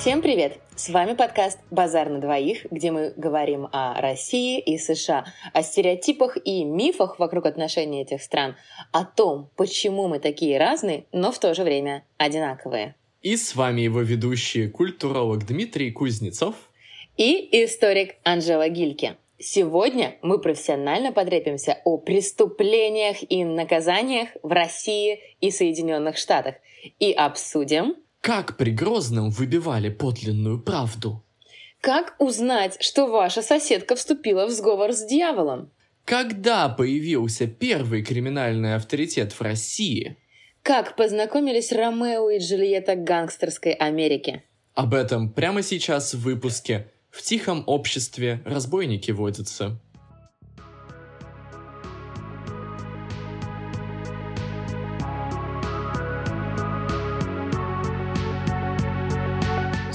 Всем привет! С вами подкаст «Базар на двоих», где мы говорим о России и США, о стереотипах и мифах вокруг отношений этих стран, о том, почему мы такие разные, но в то же время одинаковые. И с вами его ведущий культуролог Дмитрий Кузнецов и историк Анжела Гильке. Сегодня мы профессионально подрепимся о преступлениях и наказаниях в России и Соединенных Штатах и обсудим, как при Грозном выбивали подлинную правду? Как узнать, что ваша соседка вступила в сговор с дьяволом? Когда появился первый криминальный авторитет в России? Как познакомились Ромео и Джульетта гангстерской Америки? Об этом прямо сейчас в выпуске «В тихом обществе разбойники водятся».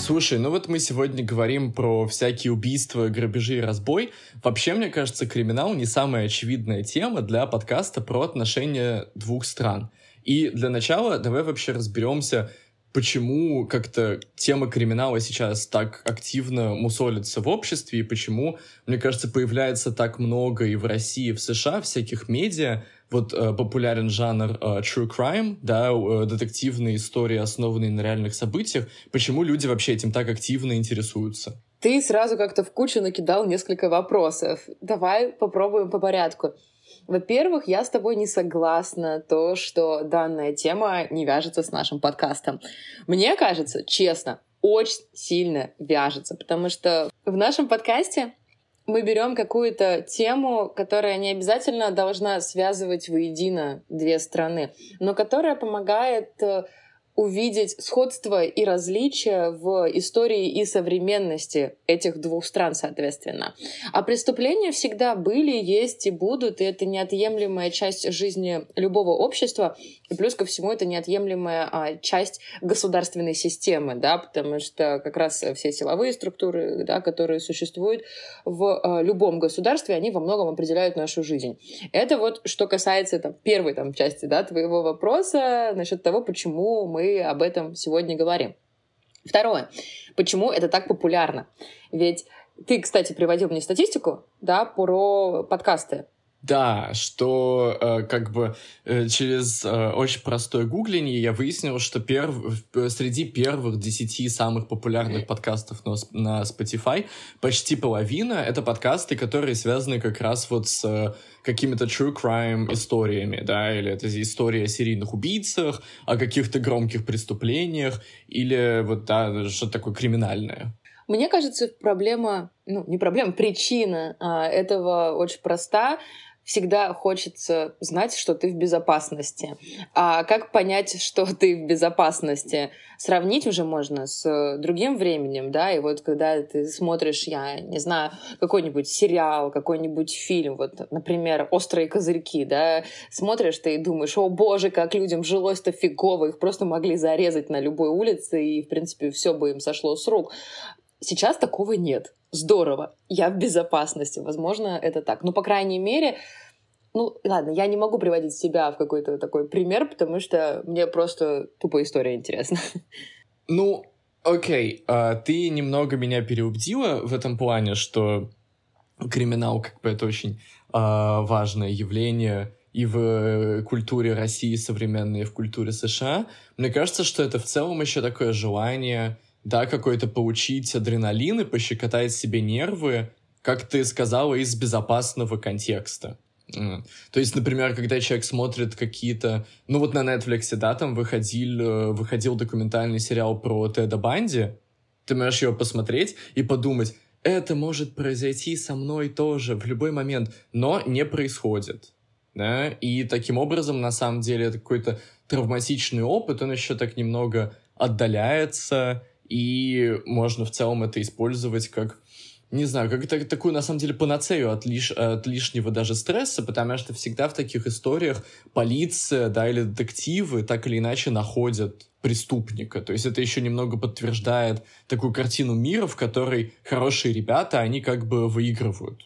Слушай, ну вот мы сегодня говорим про всякие убийства, грабежи и разбой. Вообще, мне кажется, криминал не самая очевидная тема для подкаста про отношения двух стран. И для начала давай вообще разберемся, почему как-то тема криминала сейчас так активно мусолится в обществе, и почему, мне кажется, появляется так много и в России, и в США всяких медиа, вот э, популярен жанр э, true crime, да, э, детективные истории, основанные на реальных событиях. Почему люди вообще этим так активно интересуются? Ты сразу как-то в кучу накидал несколько вопросов. Давай попробуем по порядку. Во-первых, я с тобой не согласна то, что данная тема не вяжется с нашим подкастом. Мне кажется, честно, очень сильно вяжется, потому что в нашем подкасте мы берем какую-то тему, которая не обязательно должна связывать воедино две страны, но которая помогает э, увидеть сходство и различия в истории и современности этих двух стран, соответственно. А преступления всегда были, есть и будут, и это неотъемлемая часть жизни любого общества. И плюс ко всему это неотъемлемая а, часть государственной системы, да, потому что как раз все силовые структуры, да, которые существуют в а, любом государстве, они во многом определяют нашу жизнь. Это вот что касается там, первой там, части да, твоего вопроса насчет того, почему мы об этом сегодня говорим. Второе. Почему это так популярно? Ведь ты, кстати, приводил мне статистику, да, про подкасты. Да, что э, как бы э, через э, очень простое гугление я выяснил, что перв... среди первых десяти самых популярных подкастов на, на Spotify почти половина — это подкасты, которые связаны как раз вот с э, какими-то true crime историями, да, или это история о серийных убийцах, о каких-то громких преступлениях, или вот, да, что-то такое криминальное. Мне кажется, проблема, ну, не проблема, причина а, этого очень проста всегда хочется знать, что ты в безопасности. А как понять, что ты в безопасности? Сравнить уже можно с другим временем, да, и вот когда ты смотришь, я не знаю, какой-нибудь сериал, какой-нибудь фильм, вот, например, «Острые козырьки», да, смотришь ты и думаешь, о боже, как людям жилось-то фигово, их просто могли зарезать на любой улице, и, в принципе, все бы им сошло с рук. Сейчас такого нет здорово, я в безопасности. Возможно, это так. Ну, по крайней мере, ну, ладно, я не могу приводить себя в какой-то такой пример, потому что мне просто тупо история интересна. Ну, окей, а, ты немного меня переубедила в этом плане, что криминал как бы это очень а, важное явление и в культуре России современной, и в культуре США. Мне кажется, что это в целом еще такое желание да, какой-то получить адреналин и пощекотать себе нервы, как ты сказала, из безопасного контекста. То есть, например, когда человек смотрит какие-то... Ну вот на Netflix, да, там выходил, э, выходил документальный сериал про Теда Банди, ты можешь его посмотреть и подумать, это может произойти со мной тоже в любой момент, но не происходит. Да? И таким образом, на самом деле, это какой-то травматичный опыт, он еще так немного отдаляется, и можно в целом это использовать как не знаю, как это такую, на самом деле, панацею от, лиш, от лишнего даже стресса, потому что всегда в таких историях полиция, да, или детективы так или иначе находят преступника. То есть это еще немного подтверждает такую картину мира, в которой хорошие ребята, они как бы выигрывают.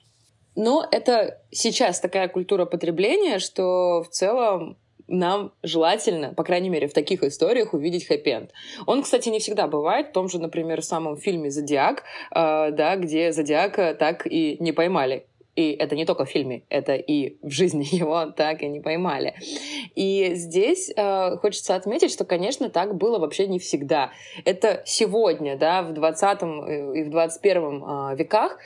Но это сейчас такая культура потребления, что в целом нам желательно, по крайней мере, в таких историях увидеть хэппи-энд. Он, кстати, не всегда бывает. В том же, например, самом фильме «Зодиак», э, да, где Зодиака так и не поймали. И это не только в фильме, это и в жизни его так и не поймали. И здесь э, хочется отметить, что, конечно, так было вообще не всегда. Это сегодня, да, в 20 и в 21 э, веках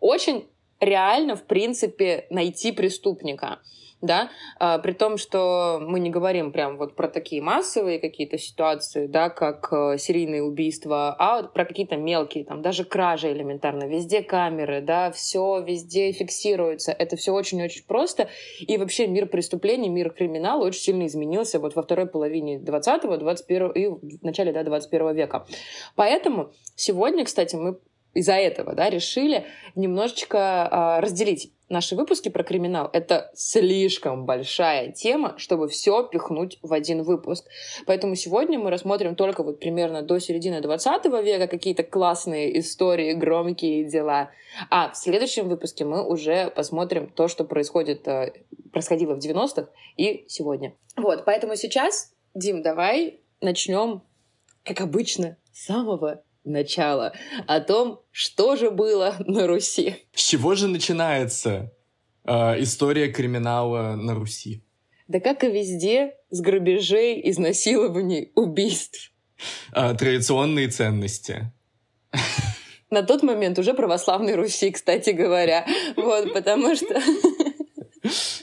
очень реально, в принципе, найти преступника да, а, при том, что мы не говорим прям вот про такие массовые какие-то ситуации, да, как э, серийные убийства, а вот про какие-то мелкие, там, даже кражи элементарно, везде камеры, да, все везде фиксируется, это все очень-очень просто, и вообще мир преступлений, мир криминала очень сильно изменился вот во второй половине 20-го, 21 и в начале, да, 21 века. Поэтому сегодня, кстати, мы из-за этого, да, решили немножечко э, разделить наши выпуски про криминал — это слишком большая тема, чтобы все пихнуть в один выпуск. Поэтому сегодня мы рассмотрим только вот примерно до середины 20 века какие-то классные истории, громкие дела. А в следующем выпуске мы уже посмотрим то, что происходит, э, происходило в 90-х и сегодня. Вот, поэтому сейчас, Дим, давай начнем, как обычно, с самого начала, о том, что же было на Руси. С чего же начинается э, история криминала на Руси? Да как и везде, с грабежей, изнасилований, убийств. Э, традиционные ценности. На тот момент уже православной Руси, кстати говоря. Вот, потому что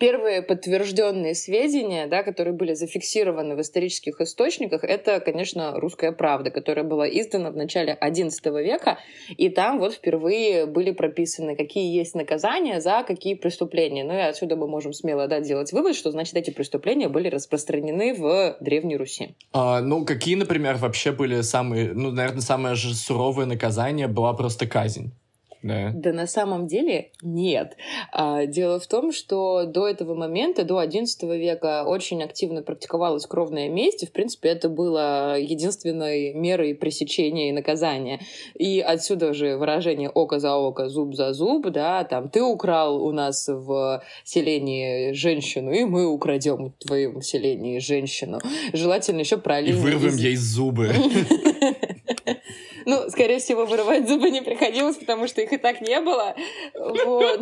Первые подтвержденные сведения, да, которые были зафиксированы в исторических источниках, это, конечно, «Русская правда», которая была издана в начале XI века, и там вот впервые были прописаны, какие есть наказания за какие преступления. Ну и отсюда мы можем смело да, делать вывод, что, значит, эти преступления были распространены в Древней Руси. А, ну, какие, например, вообще были самые, ну, наверное, самое же суровое наказание была просто казнь. Да. да на самом деле нет. А, дело в том, что до этого момента, до XI века, очень активно практиковалась кровная месть, и, в принципе, это было единственной мерой пресечения и наказания. И отсюда же выражение «око за око, зуб за зуб», да, там «ты украл у нас в селении женщину, и мы украдем в твоем селении женщину». Желательно еще правильно. И вырвем ей зубы. Ну, скорее всего, вырывать зубы не приходилось, потому что их и так не было. Вот.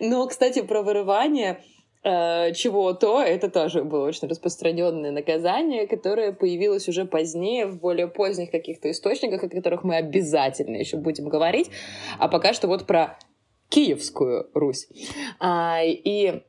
Но, кстати, про вырывание э, чего-то, это тоже было очень распространенное наказание, которое появилось уже позднее, в более поздних каких-то источниках, о которых мы обязательно еще будем говорить. А пока что вот про Киевскую Русь. А, и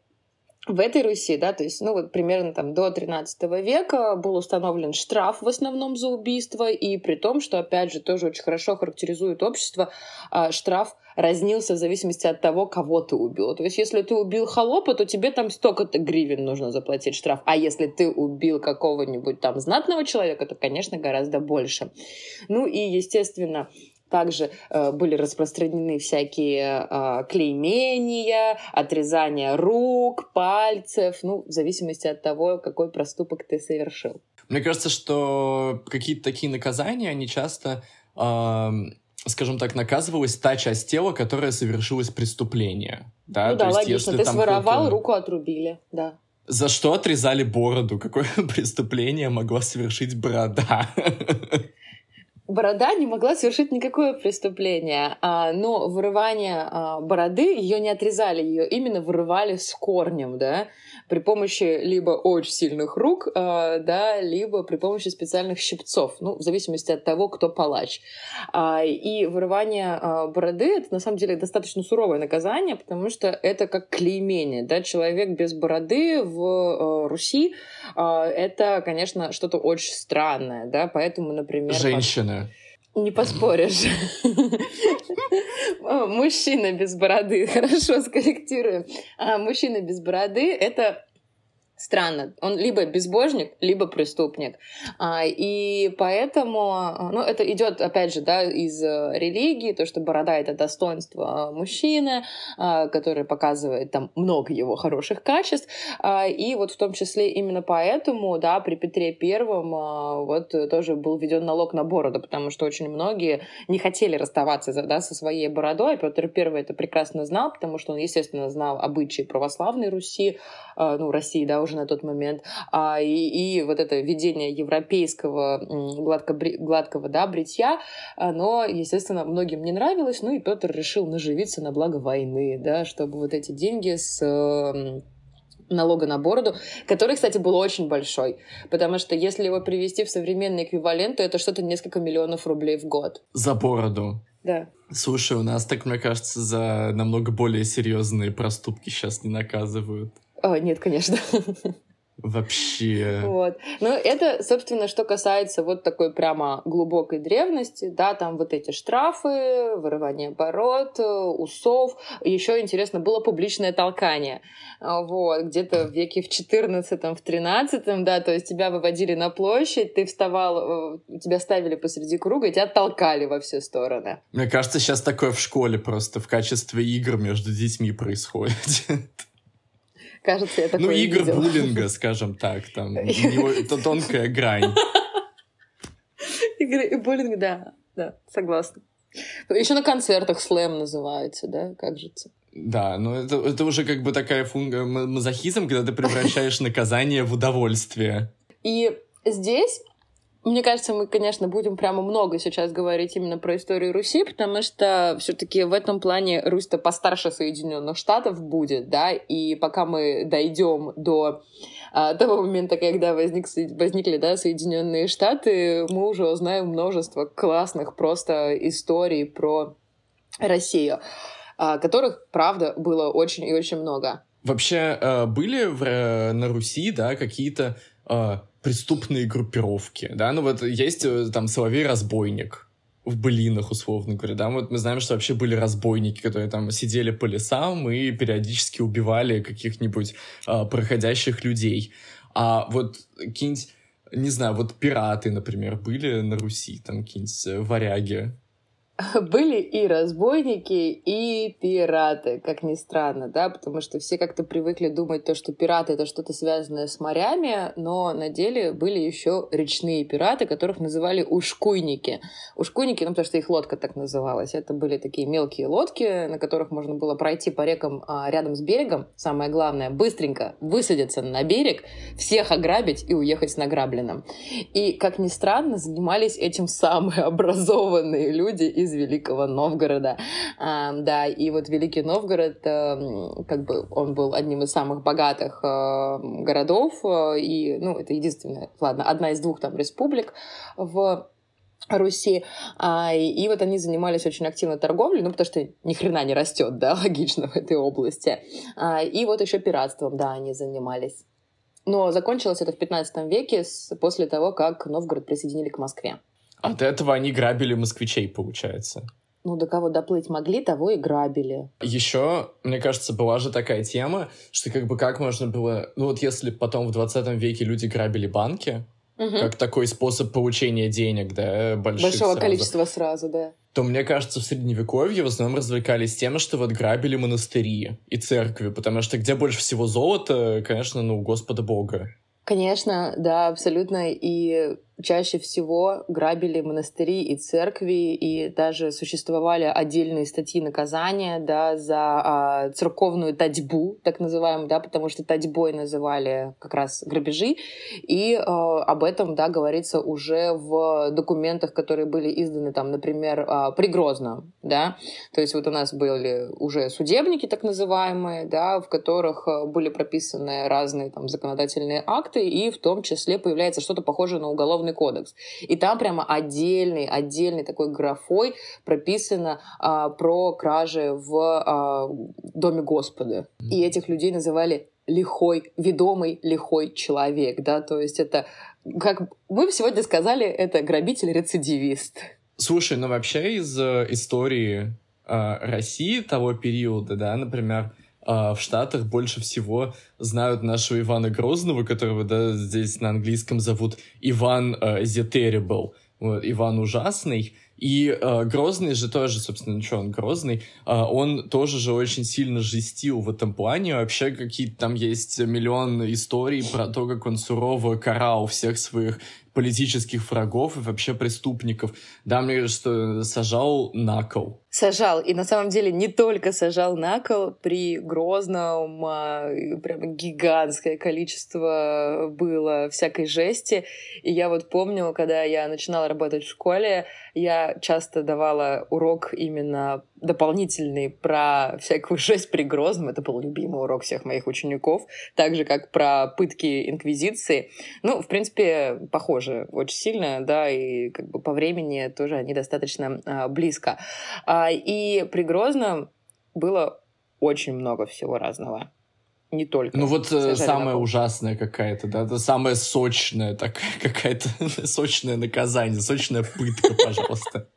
в этой Руси, да, то есть, ну вот примерно там до 13 века был установлен штраф в основном за убийство, и при том, что, опять же, тоже очень хорошо характеризует общество, а, штраф разнился в зависимости от того, кого ты убил. То есть, если ты убил холопа, то тебе там столько-то гривен нужно заплатить штраф. А если ты убил какого-нибудь там знатного человека, то, конечно, гораздо больше. Ну и, естественно, также э, были распространены всякие э, клеймения, отрезание рук, пальцев, ну, в зависимости от того, какой проступок ты совершил. Мне кажется, что какие-то такие наказания, они часто, э, скажем так, наказывалась та часть тела, которая совершилась преступление. Да, ну да, есть, логично. Если ты своровал, руку отрубили, да. За что отрезали бороду? Какое преступление могла совершить борода? Борода не могла совершить никакое преступление, а, но вырывание а, бороды ее не отрезали, ее именно вырывали с корнем, да, при помощи либо очень сильных рук, а, да, либо при помощи специальных щипцов, ну, в зависимости от того, кто палач. И вырывание бороды — это на самом деле достаточно суровое наказание, потому что это как клеймение, да, человек без бороды в Руси — это, конечно, что-то очень странное, да, поэтому, например... Женщина не поспоришь. Мужчина без бороды. Хорошо, скорректируем. А мужчина без бороды — это Странно. Он либо безбожник, либо преступник. А, и поэтому, ну, это идет, опять же, да, из э, религии, то, что борода — это достоинство мужчины, а, который показывает там много его хороших качеств. А, и вот в том числе именно поэтому, да, при Петре Первом вот тоже был введен налог на бороду, потому что очень многие не хотели расставаться да, со своей бородой. Петр Первый это прекрасно знал, потому что он, естественно, знал обычаи православной Руси, ну, России, да, уже на тот момент, а, и, и вот это введение европейского гладко, гладкого да, бритья, оно, естественно, многим не нравилось, ну и Петр решил наживиться на благо войны, да, чтобы вот эти деньги с налога на бороду, который, кстати, был очень большой, потому что если его привести в современный эквивалент, то это что-то несколько миллионов рублей в год. За бороду. Да. Слушай, у нас так, мне кажется, за намного более серьезные проступки сейчас не наказывают. О, нет, конечно. Вообще. Вот. Ну, это, собственно, что касается вот такой прямо глубокой древности, да, там вот эти штрафы, вырывание оборот, усов. Еще интересно было публичное толкание. Вот, где-то в веке в 14 в 13 да, то есть тебя выводили на площадь, ты вставал, э, тебя ставили посреди круга, и тебя толкали во все стороны. Мне кажется, сейчас такое в школе просто в качестве игр между детьми происходит. Кажется, я такое Ну, игр видела. буллинга, скажем так, там, это тонкая грань. Игры буллинг, да, да, согласна. Еще на концертах слэм называется, да, как же это? Да, но это, это уже как бы такая функция мазохизм, когда ты превращаешь наказание в удовольствие. И здесь мне кажется, мы, конечно, будем прямо много сейчас говорить именно про историю Руси, потому что все-таки в этом плане Русь-то постарше Соединенных Штатов будет, да, и пока мы дойдем до а, того момента, когда возник, возникли да, Соединенные Штаты, мы уже узнаем множество классных просто историй про Россию, а, которых, правда, было очень и очень много. Вообще, э, были в, э, на Руси, да, какие-то э, преступные группировки, да, ну вот есть э, там Соловей-разбойник в былинах, условно говоря, да, вот мы знаем, что вообще были разбойники, которые там сидели по лесам и периодически убивали каких-нибудь э, проходящих людей. А вот какие-нибудь, не знаю, вот пираты, например, были на Руси, там какие-нибудь э, варяги, были и разбойники, и пираты, как ни странно, да, потому что все как-то привыкли думать то, что пираты это что-то связанное с морями, но на деле были еще речные пираты, которых называли ушкуйники. Ушкуйники, ну, потому что их лодка так называлась. Это были такие мелкие лодки, на которых можно было пройти по рекам а, рядом с берегом. Самое главное, быстренько высадиться на берег, всех ограбить и уехать с награбленным. И, как ни странно, занимались этим самые образованные люди из Великого Новгорода. А, да, и вот Великий Новгород, а, как бы он был одним из самых богатых а, городов, а, и, ну, это единственная, ладно, одна из двух там республик в Руси. А, и, и вот они занимались очень активно торговлей, ну, потому что ни хрена не растет, да, логично в этой области. А, и вот еще пиратством, да, они занимались. Но закончилось это в 15 веке, с, после того, как Новгород присоединили к Москве. От этого они грабили москвичей, получается. Ну, до кого доплыть могли, того и грабили. Еще, мне кажется, была же такая тема, что как бы как можно было... Ну вот если потом в 20 веке люди грабили банки, угу. как такой способ получения денег, да, больших Большого сразу, количества сразу, да. То, мне кажется, в Средневековье в основном развлекались тем, что вот грабили монастыри и церкви, потому что где больше всего золота, конечно, ну, Господа Бога. Конечно, да, абсолютно. И чаще всего грабили монастыри и церкви, и даже существовали отдельные статьи наказания да, за а, церковную татьбу, так называемую, да, потому что татьбой называли как раз грабежи, и а, об этом да, говорится уже в документах, которые были изданы, там, например, а, при Грозном. Да? То есть вот у нас были уже судебники, так называемые, да, в которых а, были прописаны разные там, законодательные акты, и в том числе появляется что-то похожее на уголовный уголовный кодекс. И там прямо отдельный, отдельный такой графой прописано а, про кражи в а, Доме Господа. И этих людей называли лихой, ведомый лихой человек, да, то есть это, как мы сегодня сказали, это грабитель-рецидивист. Слушай, ну вообще из э, истории э, России того периода, да, например, а в Штатах больше всего знают нашего Ивана Грозного, которого да, здесь на английском зовут Иван э, The Terrible, вот, Иван Ужасный. И э, Грозный же тоже, собственно, ничего, он Грозный, э, он тоже же очень сильно жестил в этом плане. Вообще какие-то там есть миллион историй про то, как он сурово карал всех своих политических врагов и вообще преступников. Да, мне кажется, что сажал на кол. Сажал. И на самом деле не только сажал на кол, при Грозном а, прямо гигантское количество было всякой жести. И я вот помню, когда я начинала работать в школе, я часто давала урок именно дополнительный про всякую жесть при Грозном. Это был любимый урок всех моих учеников. Так же, как про пытки Инквизиции. Ну, в принципе, похоже очень сильно, да, и как бы по времени тоже они достаточно а, близко. А, и при Грозном было очень много всего разного не только. Ну вот э, самое ужасное какая-то, да, это самое сочное, такая какая-то сочное наказание, сочная пытка, пожалуйста.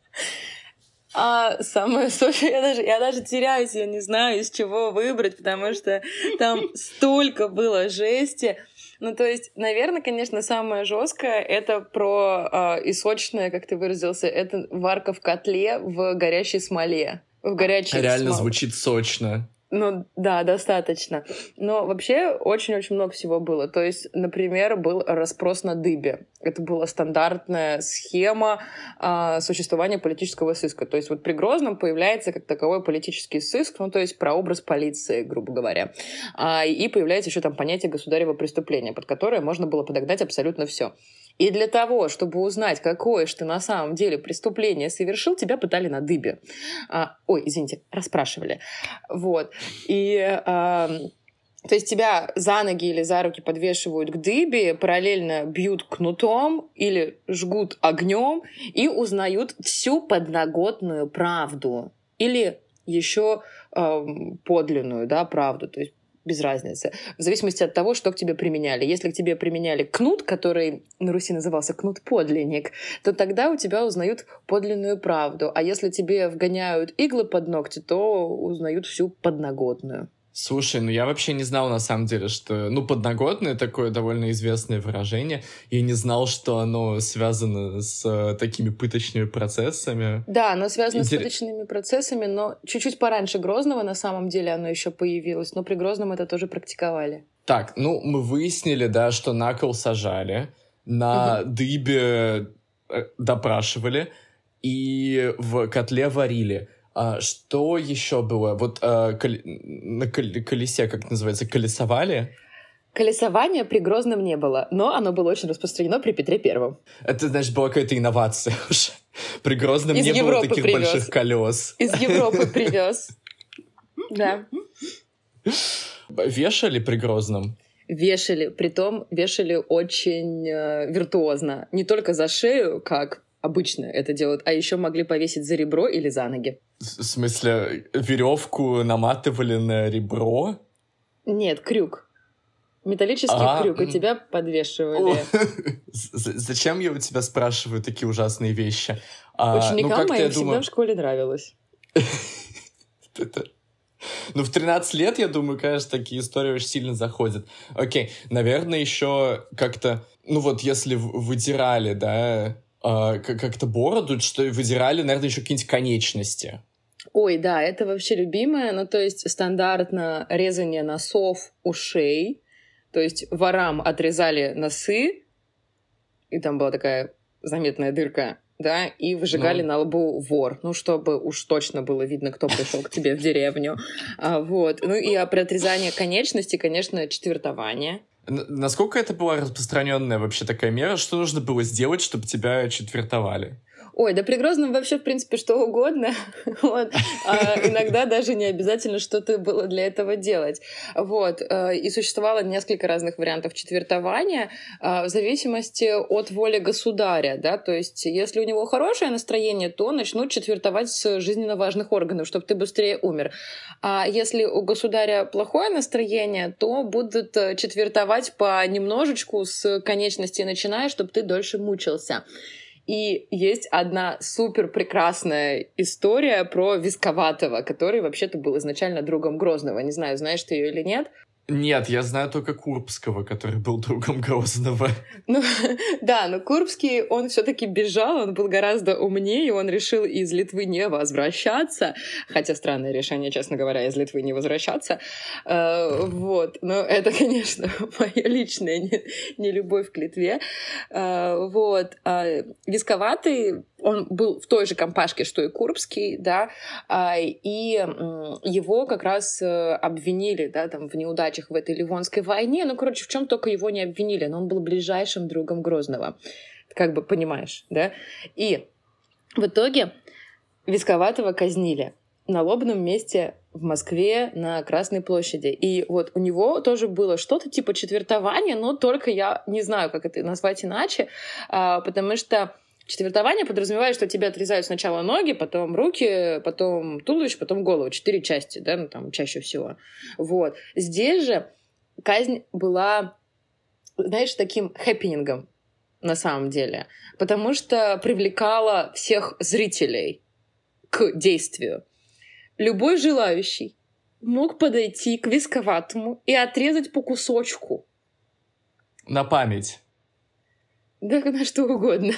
А самое сочное, я даже, я даже теряюсь, я не знаю, из чего выбрать, потому что там столько было жести. Ну, то есть, наверное, конечно, самое жесткое это про э, и сочное, как ты выразился, это варка в котле в горящей смоле. В горячей Реально смол... звучит сочно. Ну да, достаточно. Но вообще очень-очень много всего было. То есть, например, был распрос на дыбе. Это была стандартная схема э, существования политического сыска. То есть вот при Грозном появляется как таковой политический сыск, ну то есть прообраз полиции, грубо говоря. А, и появляется еще там понятие государева преступления, под которое можно было подогнать абсолютно все. И для того, чтобы узнать, какое же ты на самом деле преступление совершил, тебя пытали на дыбе. А, ой, извините, расспрашивали. Вот. И... А, то есть тебя за ноги или за руки подвешивают к дыбе, параллельно бьют кнутом или жгут огнем и узнают всю подноготную правду. Или еще э, подлинную да, правду. То есть без разницы. В зависимости от того, что к тебе применяли. Если к тебе применяли кнут, который на Руси назывался кнут-подлинник, то тогда у тебя узнают подлинную правду. А если тебе вгоняют иглы под ногти, то узнают всю подноготную. Слушай, ну я вообще не знал на самом деле, что... Ну, подноготное такое довольно известное выражение. И не знал, что оно связано с э, такими пыточными процессами. Да, оно связано Интер... с пыточными процессами, но чуть-чуть пораньше Грозного на самом деле оно еще появилось. Но при Грозном это тоже практиковали. Так, ну мы выяснили, да, что на кол сажали, на угу. дыбе э, допрашивали и в котле варили. А, что еще было? Вот а, кол... на кол... колесе, как называется, колесовали? Колесования при Грозном не было, но оно было очень распространено при Петре Первом. Это, значит, была какая-то инновация уже. При Грозном Из не Европы было таких привез. больших колес. Из Европы привез. Да. Вешали при Грозном? Вешали, притом вешали очень э, виртуозно. Не только за шею, как обычно это делают, а еще могли повесить за ребро или за ноги. В смысле, веревку наматывали на ребро? Нет, крюк. Металлический а, крюк, и тебя подвешивали. Зачем я у тебя спрашиваю такие ужасные вещи? А, Ученикам ну, моим всегда в школе нравилось. Ну, в 13 лет, я думаю, конечно, такие истории очень сильно заходят. Окей, наверное, еще как-то, ну вот, если выдирали, да, э, как-то бороду, что выдирали, наверное, еще какие-нибудь конечности. Ой, да, это вообще любимое. Ну, то есть стандартно резание носов, ушей. То есть ворам отрезали носы, и там была такая заметная дырка, да, и выжигали ну... на лбу вор, ну, чтобы уж точно было видно, кто пришел к тебе в деревню. А, вот. Ну, и при отрезании конечности, конечно, четвертование. Насколько это была распространенная вообще такая мера? Что нужно было сделать, чтобы тебя четвертовали? Ой, да при Грозном вообще, в принципе, что угодно. вот. а, иногда даже не обязательно что-то было для этого делать. Вот. А, и существовало несколько разных вариантов четвертования а, в зависимости от воли государя. Да? То есть, если у него хорошее настроение, то начнут четвертовать с жизненно важных органов, чтобы ты быстрее умер. А если у государя плохое настроение, то будут э, четвертовать по немножечку с конечности начиная, чтобы ты дольше мучился. И есть одна супер прекрасная история про Висковатого, который вообще-то был изначально другом Грозного. Не знаю, знаешь ты ее или нет. Нет, я знаю только Курбского, который был другом Грозного. Ну, да, но Курбский, он все таки бежал, он был гораздо умнее, он решил из Литвы не возвращаться, хотя странное решение, честно говоря, из Литвы не возвращаться. Э, вот, но это, конечно, моя личная не, любовь к Литве. Э, вот, а Висковатый он был в той же компашке, что и Курбский, да, а, и его как раз э, обвинили, да, там, в неудачах в этой Ливонской войне, ну, короче, в чем только его не обвинили, но он был ближайшим другом Грозного, как бы понимаешь, да, и в итоге Висковатого казнили на лобном месте в Москве на Красной площади. И вот у него тоже было что-то типа четвертования, но только я не знаю, как это назвать иначе, а, потому что Четвертование подразумевает, что тебе отрезают сначала ноги, потом руки, потом туловище, потом голову. Четыре части, да, ну там чаще всего. Вот. Здесь же казнь была, знаешь, таким хэппинингом на самом деле, потому что привлекала всех зрителей к действию. Любой желающий мог подойти к висковатому и отрезать по кусочку. На память. Да на что угодно.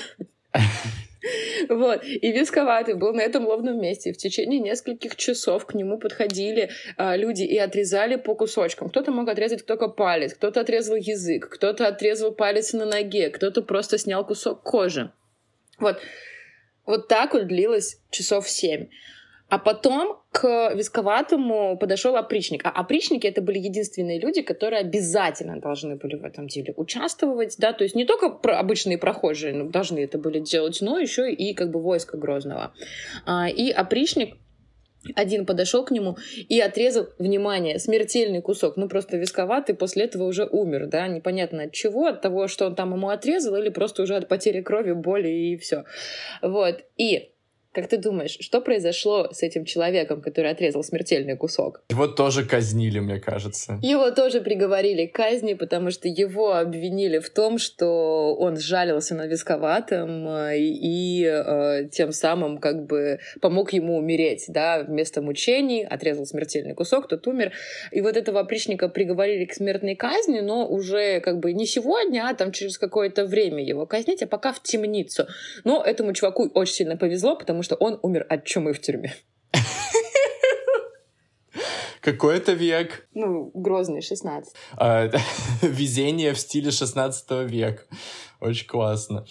Вот. И Висковатый был на этом лобном месте. В течение нескольких часов к нему подходили а, люди и отрезали по кусочкам. Кто-то мог отрезать только палец, кто-то отрезал язык, кто-то отрезал палец на ноге, кто-то просто снял кусок кожи. Вот. Вот так вот длилось часов семь. А потом к Висковатому подошел опричник. А опричники это были единственные люди, которые обязательно должны были в этом деле участвовать, да, то есть не только обычные прохожие ну, должны это были делать, но еще и как бы войско Грозного. А, и опричник один подошел к нему и отрезал, внимание, смертельный кусок. Ну, просто висковатый, после этого уже умер, да, непонятно от чего, от того, что он там ему отрезал, или просто уже от потери крови, боли и все. Вот. И как ты думаешь, что произошло с этим человеком, который отрезал смертельный кусок? Его тоже казнили, мне кажется. Его тоже приговорили к казни, потому что его обвинили в том, что он сжалился над висковатым э, и, и э, тем самым как бы помог ему умереть, да, вместо мучений отрезал смертельный кусок, тот умер. И вот этого опричника приговорили к смертной казни, но уже как бы не сегодня, а там через какое-то время его казнить, а пока в темницу. Но этому чуваку очень сильно повезло, потому что что он умер от чумы в тюрьме. Какой это век? Ну, Грозный, 16. А, везение в стиле 16 века. Очень классно.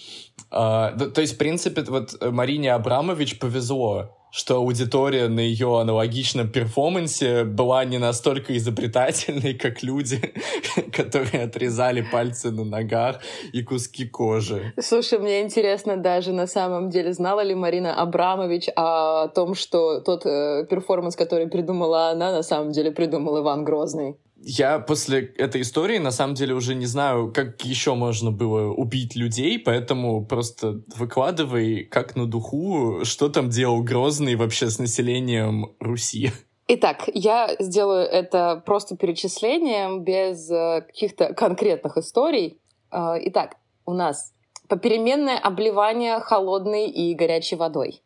А, то есть, в принципе, вот Марине Абрамович повезло что аудитория на ее аналогичном перформансе была не настолько изобретательной, как люди, которые отрезали пальцы на ногах и куски кожи. Слушай, мне интересно даже на самом деле, знала ли Марина Абрамович о том, что тот э, перформанс, который придумала она, на самом деле придумал Иван Грозный? Я после этой истории на самом деле уже не знаю, как еще можно было убить людей, поэтому просто выкладывай как на духу, что там делал Грозный вообще с населением Руси. Итак, я сделаю это просто перечислением, без э, каких-то конкретных историй. Э, итак, у нас попеременное обливание холодной и горячей водой.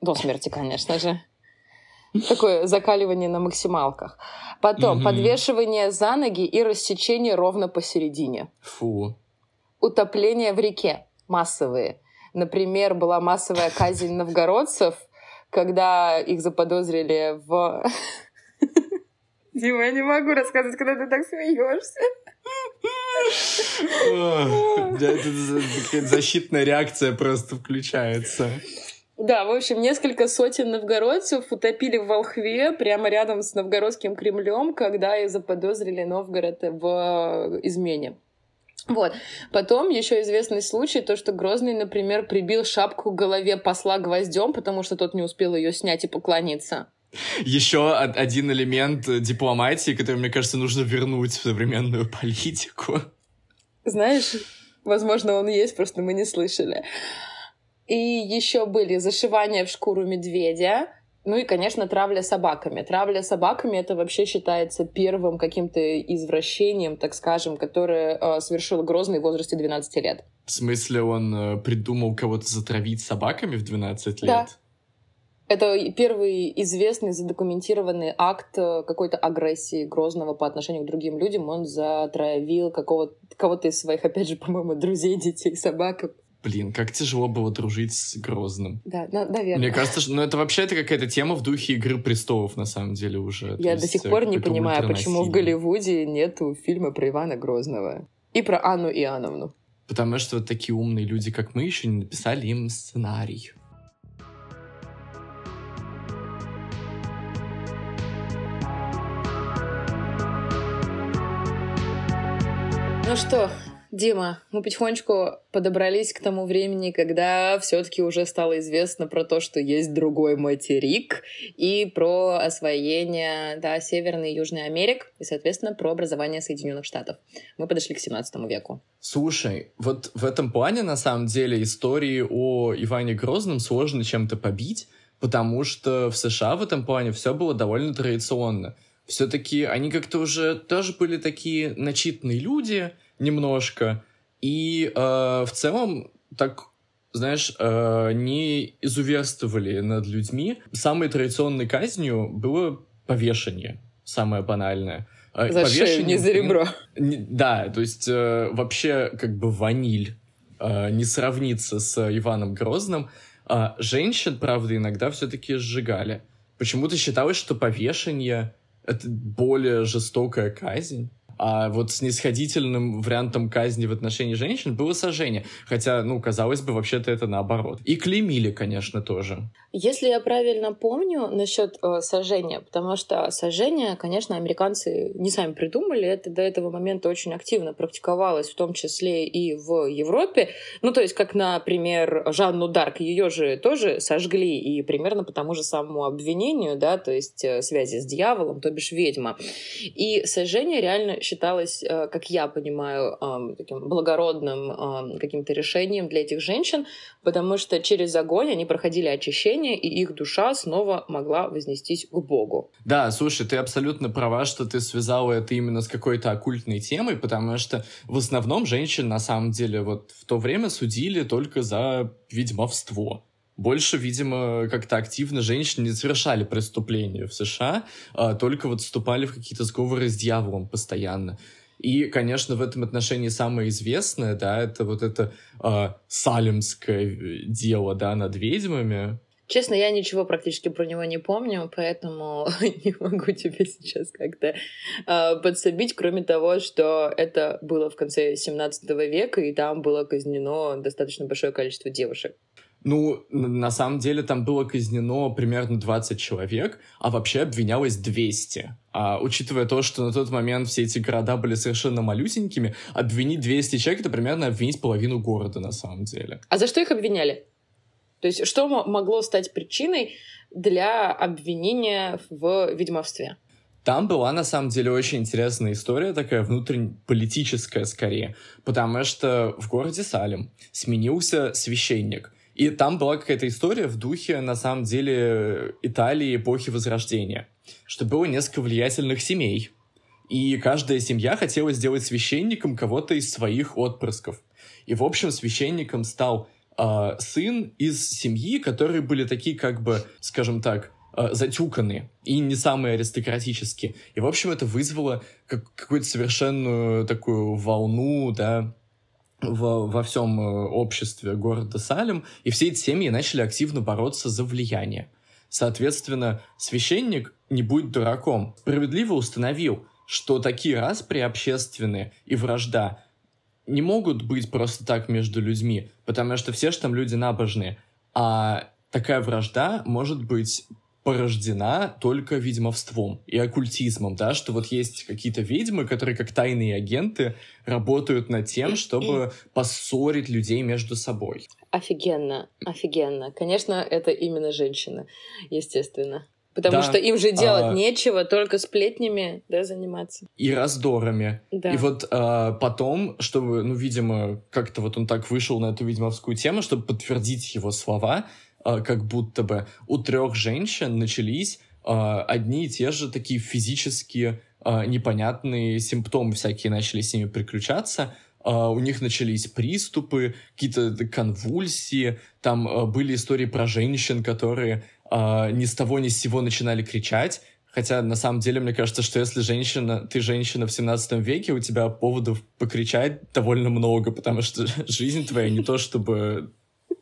До смерти, конечно же. Такое закаливание на максималках. Потом угу. подвешивание за ноги и рассечение ровно посередине. Фу. Утопление в реке. Массовые. Например, была массовая казнь новгородцев, когда их заподозрили в... Дима, я не могу рассказывать, когда ты так смеешься. Защитная реакция просто включается. Да, в общем, несколько сотен новгородцев утопили в Волхве прямо рядом с новгородским Кремлем, когда их заподозрили Новгород в измене. Вот. Потом еще известный случай, то, что Грозный, например, прибил шапку к голове посла гвоздем, потому что тот не успел ее снять и поклониться. Еще один элемент дипломатии, который, мне кажется, нужно вернуть в современную политику. Знаешь, возможно, он есть, просто мы не слышали. И еще были зашивания в шкуру медведя, Ну и, конечно, травля собаками. Травля собаками это вообще считается первым каким-то извращением, так скажем, которое э, совершил Грозный в возрасте 12 лет. В смысле, он э, придумал кого-то затравить собаками в 12 лет? Да. Это первый известный задокументированный акт э, какой-то агрессии Грозного по отношению к другим людям. Он затравил какого-то, кого-то из своих, опять же, по-моему, друзей, детей, собак. Блин, как тяжело было дружить с Грозным. Да, на, наверное. Мне кажется, что ну, это вообще это какая-то тема в духе Игры престолов, на самом деле, уже. Я до сих пор не понимаю, почему в Голливуде нету фильма про Ивана Грозного. И про Анну Иоанновну. Потому что вот такие умные люди, как мы, еще не написали им сценарий. Ну что, Дима, мы потихонечку подобрались к тому времени, когда все-таки уже стало известно про то, что есть другой материк, и про освоение да, Северной и Южной Америк, и, соответственно, про образование Соединенных Штатов. Мы подошли к 17 веку. Слушай, вот в этом плане, на самом деле, истории о Иване Грозном сложно чем-то побить, потому что в США в этом плане все было довольно традиционно. Все-таки они как-то уже тоже были такие начитанные люди, немножко. И э, в целом так знаешь, э, не изуверствовали над людьми. Самой традиционной казнью было повешение, самое банальное. Э, за повешение, шею, не за ребро. Не, да, то есть э, вообще как бы ваниль э, не сравнится с Иваном Грозным. А женщин, правда, иногда все-таки сжигали. Почему-то считалось, что повешение — это более жестокая казнь. А вот снисходительным вариантом казни в отношении женщин было сожжение. Хотя, ну, казалось бы, вообще-то это наоборот. И клеймили, конечно, тоже. Если я правильно помню насчет э, сожжения, потому что сожжение, конечно, американцы не сами придумали, это до этого момента очень активно практиковалось, в том числе и в Европе. Ну, то есть, как, например, Жанну Дарк, ее же тоже сожгли, и примерно по тому же самому обвинению, да, то есть э, связи с дьяволом, то бишь ведьма. И сожжение реально считалось, э, как я понимаю, таким благородным каким-то решением для этих женщин, потому что через огонь они проходили очищение, и их душа снова могла вознестись к Богу. Да, слушай, ты абсолютно права, что ты связала это именно с какой-то оккультной темой, потому что в основном женщин на самом деле вот в то время судили только за ведьмовство. Больше, видимо, как-то активно женщины не совершали преступления в США, а только вот вступали в какие-то сговоры с дьяволом постоянно. И, конечно, в этом отношении самое известное, да, это вот это э, салемское дело, да, над ведьмами, Честно, я ничего практически про него не помню, поэтому не могу тебе сейчас как-то э, подсобить, кроме того, что это было в конце 17 века, и там было казнено достаточно большое количество девушек. Ну, на самом деле там было казнено примерно 20 человек, а вообще обвинялось 200. А учитывая то, что на тот момент все эти города были совершенно малюсенькими, обвинить 200 человек — это примерно обвинить половину города на самом деле. А за что их обвиняли? То есть что могло стать причиной для обвинения в ведьмовстве? Там была, на самом деле, очень интересная история, такая внутренне-политическая скорее, потому что в городе Салем сменился священник, и там была какая-то история в духе, на самом деле, Италии эпохи Возрождения, что было несколько влиятельных семей, и каждая семья хотела сделать священником кого-то из своих отпрысков. И, в общем, священником стал э, сын из семьи, которые были такие, как бы, скажем так, э, затюканные и не самые аристократические. И, в общем, это вызвало как, какую-то совершенную такую волну, да, во, во всем э, обществе города Салем, и все эти семьи начали активно бороться за влияние. Соответственно, священник, не будь дураком, справедливо установил, что такие распри общественные и вражда не могут быть просто так между людьми, потому что все же там люди набожные. А такая вражда может быть порождена только ведьмовством и оккультизмом, да, что вот есть какие-то ведьмы, которые как тайные агенты работают над тем, чтобы поссорить людей между собой. Офигенно, офигенно. Конечно, это именно женщина, естественно. Потому да. что им же делать а... нечего, только сплетнями да, заниматься. И раздорами. Да. И вот а, потом, чтобы, ну, видимо, как-то вот он так вышел на эту ведьмовскую тему, чтобы подтвердить его слова, как будто бы у трех женщин начались э, одни и те же такие физические э, непонятные симптомы всякие начали с ними приключаться. У них начались приступы, какие-то конвульсии, там были истории про женщин, которые ни с того ни с сего начинали кричать, Хотя, на самом деле, мне кажется, что если женщина, ты женщина в 17 веке, у тебя поводов покричать довольно много, потому что жизнь твоя не то чтобы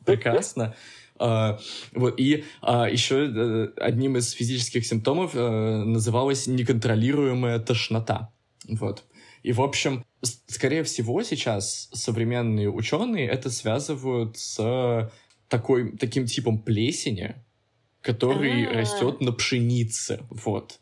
прекрасна. Uh, вот, и uh, еще uh, одним из физических симптомов э, называлась неконтролируемая тошнота. Вот. И, в общем, скорее всего, сейчас современные ученые это связывают с такой, таким типом плесени, который А-а-а. растет на пшенице, вот.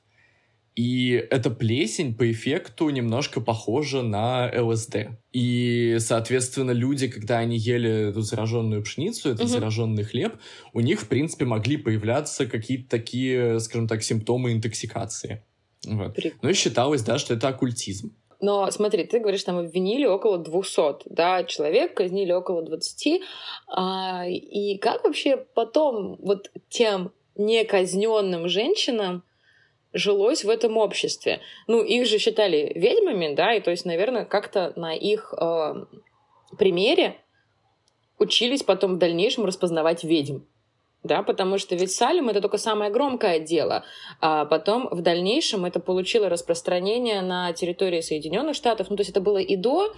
И эта плесень по эффекту немножко похожа на ЛСД. И, соответственно, люди, когда они ели эту зараженную пшеницу, этот угу. зараженный хлеб, у них, в принципе, могли появляться какие-то такие, скажем так, симптомы интоксикации. Вот. И считалось, да, что это оккультизм. Но смотри, ты говоришь, там обвинили около 200, да, человек, казнили около 20. А, и как вообще потом вот тем неказненным женщинам жилось в этом обществе? Ну, их же считали ведьмами, да, и то есть, наверное, как-то на их э, примере учились потом в дальнейшем распознавать ведьм. Да, потому что ведь Салим это только самое громкое дело, а потом в дальнейшем это получило распространение на территории Соединенных Штатов, ну то есть это было и до,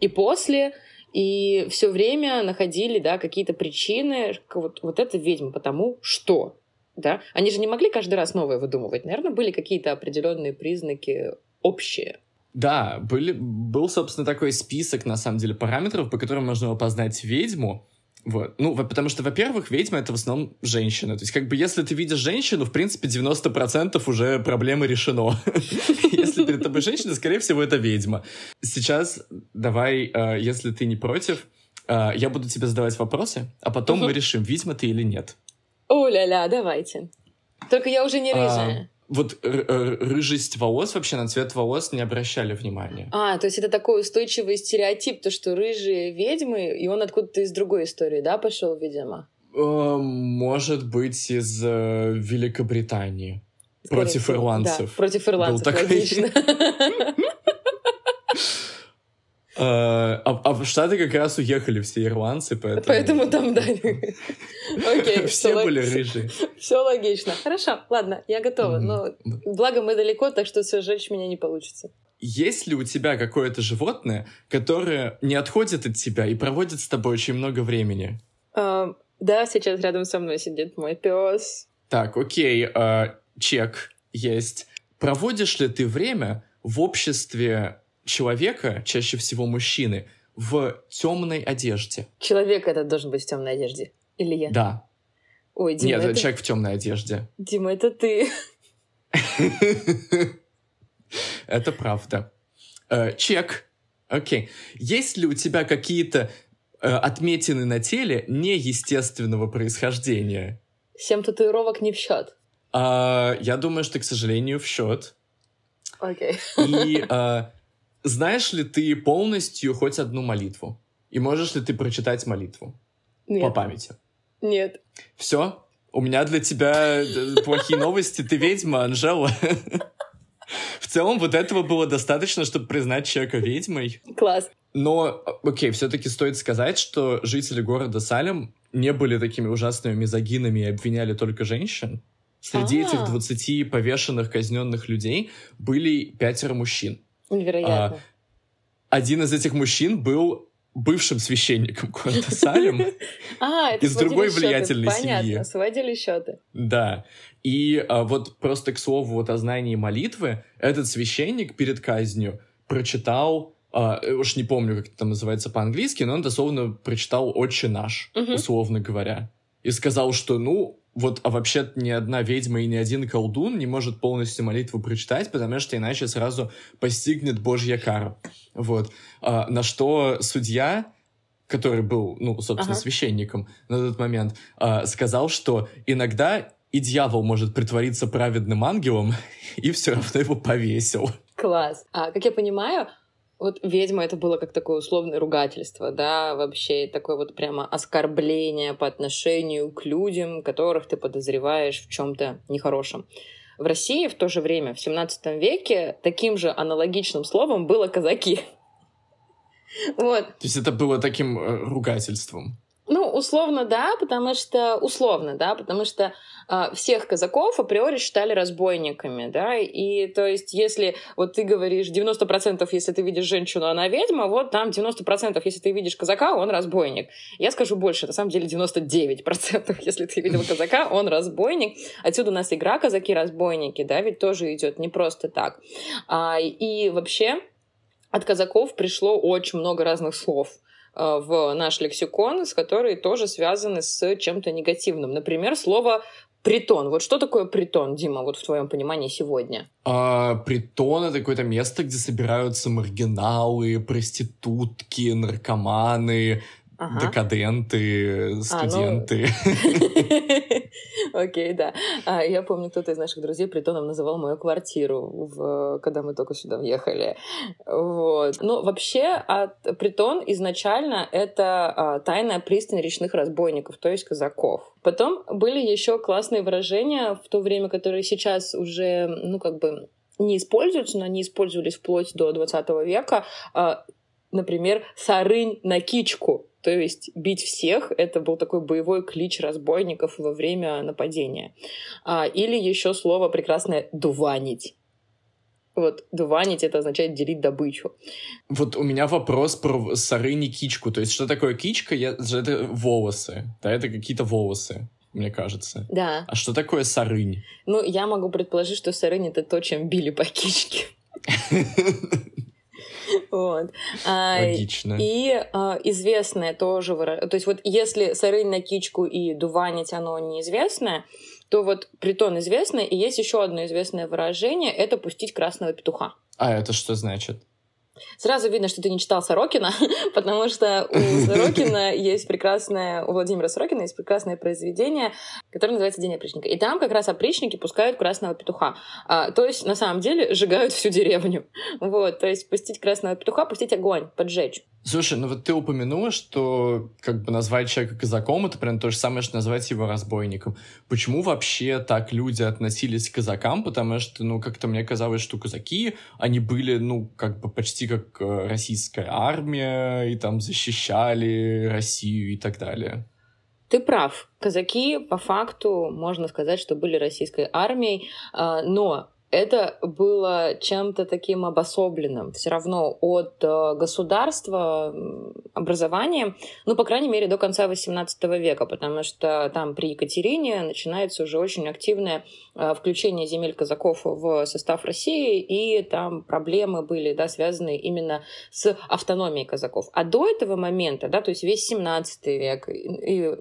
и после, и все время находили, да, какие-то причины, вот, вот это ведьма, потому что, да, они же не могли каждый раз новое выдумывать, наверное, были какие-то определенные признаки общие. Да, были, был, собственно, такой список, на самом деле, параметров, по которым можно опознать ведьму, вот. Ну, потому что, во-первых, ведьма — это в основном женщина. То есть, как бы, если ты видишь женщину, в принципе, 90% уже проблема решено. Если перед тобой женщина, скорее всего, это ведьма. Сейчас давай, э, если ты не против, э, я буду тебе задавать вопросы, а потом мы решим, ведьма ты или нет. О-ля-ля, давайте. Только я уже не а, рыжая вот рыжесть волос вообще на цвет волос не обращали внимания. А, то есть это такой устойчивый стереотип, то что рыжие ведьмы, и он откуда-то из другой истории, да, пошел, видимо? Э, может быть, из э, Великобритании. Скорее против всего. ирландцев. Да, против ирландцев, Был такой... логично. А, а, а в Штаты как раз уехали все ирландцы, поэтому... Поэтому там, да. Окей. Все были рыжие. Все логично. Хорошо, ладно, я готова. Но благо мы далеко, так что сжечь меня не получится. Есть ли у тебя какое-то животное, которое не отходит от тебя и проводит с тобой очень много времени? А, да, сейчас рядом со мной сидит мой пес. Так, окей, чек есть. Проводишь ли ты время в обществе человека, чаще всего мужчины, в темной одежде. Человек этот должен быть в темной одежде. Или я? Да. Ой, Дима. Нет, это... человек в темной одежде. Дима, это ты. Это правда. Э, чек. Окей. Есть ли у тебя какие-то э, отметины на теле неестественного происхождения? Семь татуировок не в счет. А, я думаю, что, к сожалению, в счет. Окей. И а, знаешь ли ты полностью хоть одну молитву? И можешь ли ты прочитать молитву? Нет. По памяти? Нет. Все? У меня для тебя э, плохие новости. Ты ведьма, Анжела. В целом, вот этого было достаточно, чтобы признать человека ведьмой. Класс. Но, окей, все-таки стоит сказать, что жители города Салем не были такими ужасными мизогинами и обвиняли только женщин. Среди А-а-а. этих 20 повешенных, казненных людей были пятеро мужчин. Невероятно. А, один из этих мужчин был бывшим священником города Салем а, из другой влиятельной семьи. Понятно, сводили счеты. Да. И а, вот просто к слову вот о знании молитвы, этот священник перед казнью прочитал Uh, уж не помню, как это там называется по-английски, но он дословно прочитал «Отче наш», условно говоря. И сказал, что, ну, вот, а вообще ни одна ведьма и ни один колдун не может полностью молитву прочитать, потому что иначе сразу постигнет Божья кара. Вот. А, на что судья, который был, ну, собственно, ага. священником на тот момент, а, сказал, что иногда и дьявол может притвориться праведным ангелом, и все равно его повесил. Класс. А, как я понимаю, вот ведьма это было как такое условное ругательство, да, вообще такое вот прямо оскорбление по отношению к людям, которых ты подозреваешь в чем-то нехорошем. В России в то же время, в 17 веке, таким же аналогичным словом было казаки. Вот. То есть это было таким э, ругательством? Условно, да, потому что... Условно, да, потому что э, всех казаков априори считали разбойниками, да, и то есть если вот ты говоришь 90% если ты видишь женщину, она ведьма, вот там 90% если ты видишь казака, он разбойник. Я скажу больше, на самом деле 99% если ты видел казака, он разбойник. Отсюда у нас игра казаки-разбойники, да, ведь тоже идет не просто так. А, и вообще от казаков пришло очень много разных слов в наш лексикон, с которые тоже связаны с чем-то негативным. Например, слово притон. Вот что такое притон, Дима, вот в твоем понимании сегодня? А, притон — это какое-то место, где собираются маргиналы, проститутки, наркоманы, Ага. Декаденты, ну, студенты. Окей, да. А, я помню, кто-то из наших друзей притоном называл мою квартиру, когда мы только сюда въехали. Вот. Ну, вообще, притон изначально это а, тайная пристань речных разбойников, то есть казаков. Потом были еще классные выражения в то время, которые сейчас уже, ну, как бы не используются, но они использовались вплоть до 20 века. Например, сарынь на кичку. То есть бить всех — это был такой боевой клич разбойников во время нападения. А, или еще слово прекрасное «дуванить». Вот дуванить это означает делить добычу. Вот у меня вопрос про сарыни кичку. То есть что такое кичка? Я, это волосы. Да, это какие-то волосы мне кажется. Да. А что такое сарынь? Ну, я могу предположить, что сарынь — это то, чем били по кичке. Вот. А, Логично. И а, известное тоже выражение. То есть вот если сырынь на кичку и дуванить оно неизвестное, то вот притон известное, и есть еще одно известное выражение — это пустить красного петуха. А это что значит? Сразу видно, что ты не читал Сорокина, потому что у Сорокина есть прекрасное, у Владимира Сорокина есть прекрасное произведение, которое называется «День опричника». И там как раз опричники пускают красного петуха. А, то есть, на самом деле, сжигают всю деревню. Вот, то есть, пустить красного петуха, пустить огонь, поджечь. Слушай, ну вот ты упомянула, что как бы назвать человека казаком это прям то же самое, что назвать его разбойником. Почему вообще так люди относились к казакам? Потому что, ну, как-то мне казалось, что казаки, они были, ну, как бы почти как э, российская армия, и там защищали Россию и так далее. Ты прав. Казаки, по факту, можно сказать, что были российской армией, а, но это было чем-то таким обособленным, все равно от э, государства образованием, ну, по крайней мере, до конца XVIII века, потому что там при Екатерине начинается уже очень активное э, включение земель казаков в состав России, и там проблемы были, да, связанные именно с автономией казаков. А до этого момента, да, то есть весь XVII век и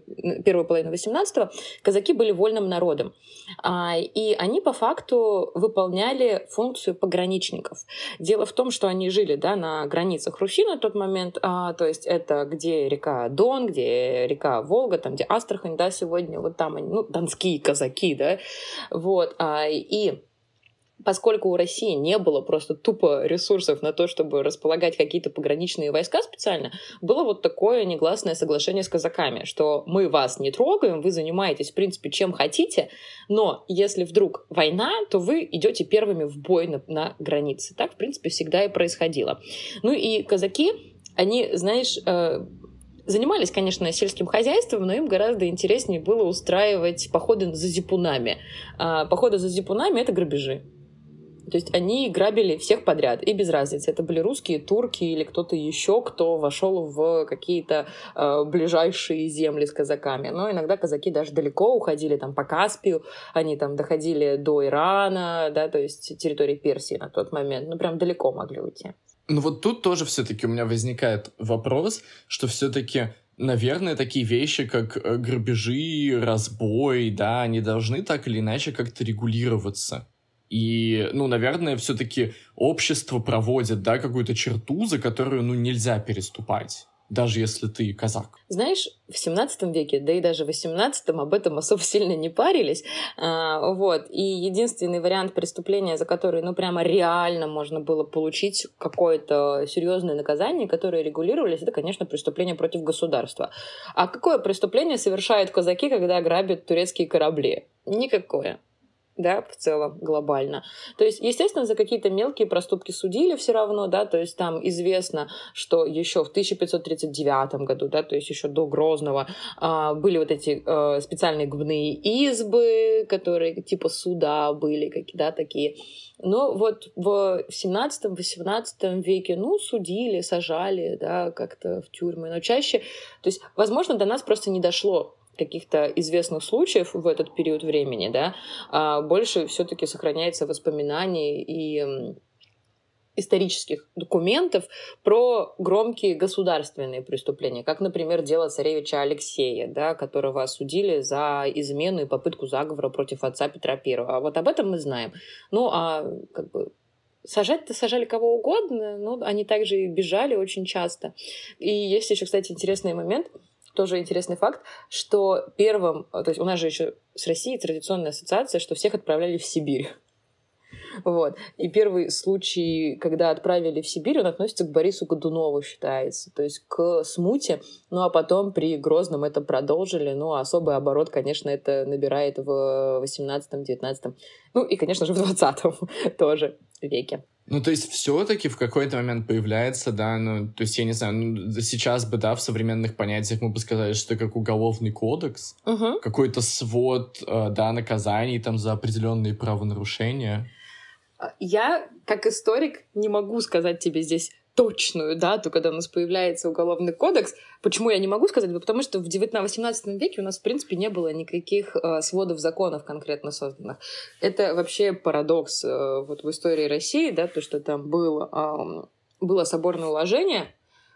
первую половину XVIII, казаки были вольным народом. А, и они по факту выполняли выполняли функцию пограничников. Дело в том, что они жили да, на границах Руси на тот момент, а, то есть это где река Дон, где река Волга, там где Астрахань, да, сегодня вот там они, ну, донские казаки, да, вот, а, и поскольку у России не было просто тупо ресурсов на то, чтобы располагать какие-то пограничные войска специально, было вот такое негласное соглашение с казаками, что мы вас не трогаем, вы занимаетесь, в принципе, чем хотите, но если вдруг война, то вы идете первыми в бой на, на границе. Так, в принципе, всегда и происходило. Ну и казаки, они, знаешь, э, занимались, конечно, сельским хозяйством, но им гораздо интереснее было устраивать походы за зипунами. А походы за зипунами — это грабежи. То есть они грабили всех подряд, и без разницы. Это были русские, турки или кто-то еще, кто вошел в какие-то э, ближайшие земли с казаками. Но иногда казаки даже далеко уходили, там, по Каспию, они там доходили до Ирана, да, то есть территории Персии на тот момент. Ну, прям далеко могли уйти. Ну вот тут тоже все-таки у меня возникает вопрос, что все-таки наверное, такие вещи, как э, грабежи, разбой, да, они должны так или иначе как-то регулироваться. И, ну, наверное, все-таки общество проводит, да, какую-то черту, за которую, ну, нельзя переступать. даже если ты казак. Знаешь, в 17 веке, да и даже в 18 об этом особо сильно не парились. А, вот. И единственный вариант преступления, за который, ну, прямо реально можно было получить какое-то серьезное наказание, которое регулировались, это, конечно, преступление против государства. А какое преступление совершают казаки, когда грабят турецкие корабли? Никакое да, в целом, глобально. То есть, естественно, за какие-то мелкие проступки судили все равно, да, то есть там известно, что еще в 1539 году, да, то есть еще до Грозного, а, были вот эти а, специальные губные избы, которые типа суда были, какие, да, такие. Но вот в 17-18 веке, ну, судили, сажали, да, как-то в тюрьмы, но чаще, то есть, возможно, до нас просто не дошло каких-то известных случаев в этот период времени, да, а больше все-таки сохраняется воспоминаний и исторических документов про громкие государственные преступления, как, например, дело царевича Алексея, да, которого осудили за измену и попытку заговора против отца Петра I. А вот об этом мы знаем. Ну, а как бы Сажать-то сажали кого угодно, но они также и бежали очень часто. И есть еще, кстати, интересный момент — тоже интересный факт, что первым, то есть у нас же еще с Россией традиционная ассоциация, что всех отправляли в Сибирь. Вот. И первый случай, когда отправили в Сибирь, он относится к Борису Годунову, считается. То есть к смуте. Ну, а потом при Грозном это продолжили. Ну, а особый оборот, конечно, это набирает в 18-19, ну и, конечно же, в 20 тоже веке. Ну, то есть все-таки в какой-то момент появляется, да, ну, то есть я не знаю, ну, сейчас бы, да, в современных понятиях мы бы сказали, что это как уголовный кодекс, угу. какой-то свод, э, да, наказаний там за определенные правонарушения. Я, как историк, не могу сказать тебе здесь точную дату, когда у нас появляется уголовный кодекс. Почему я не могу сказать? Потому что в 19-18 веке у нас, в принципе, не было никаких э, сводов законов конкретно созданных. Это вообще парадокс э, вот в истории России, да, то, что там было, э, было соборное уложение,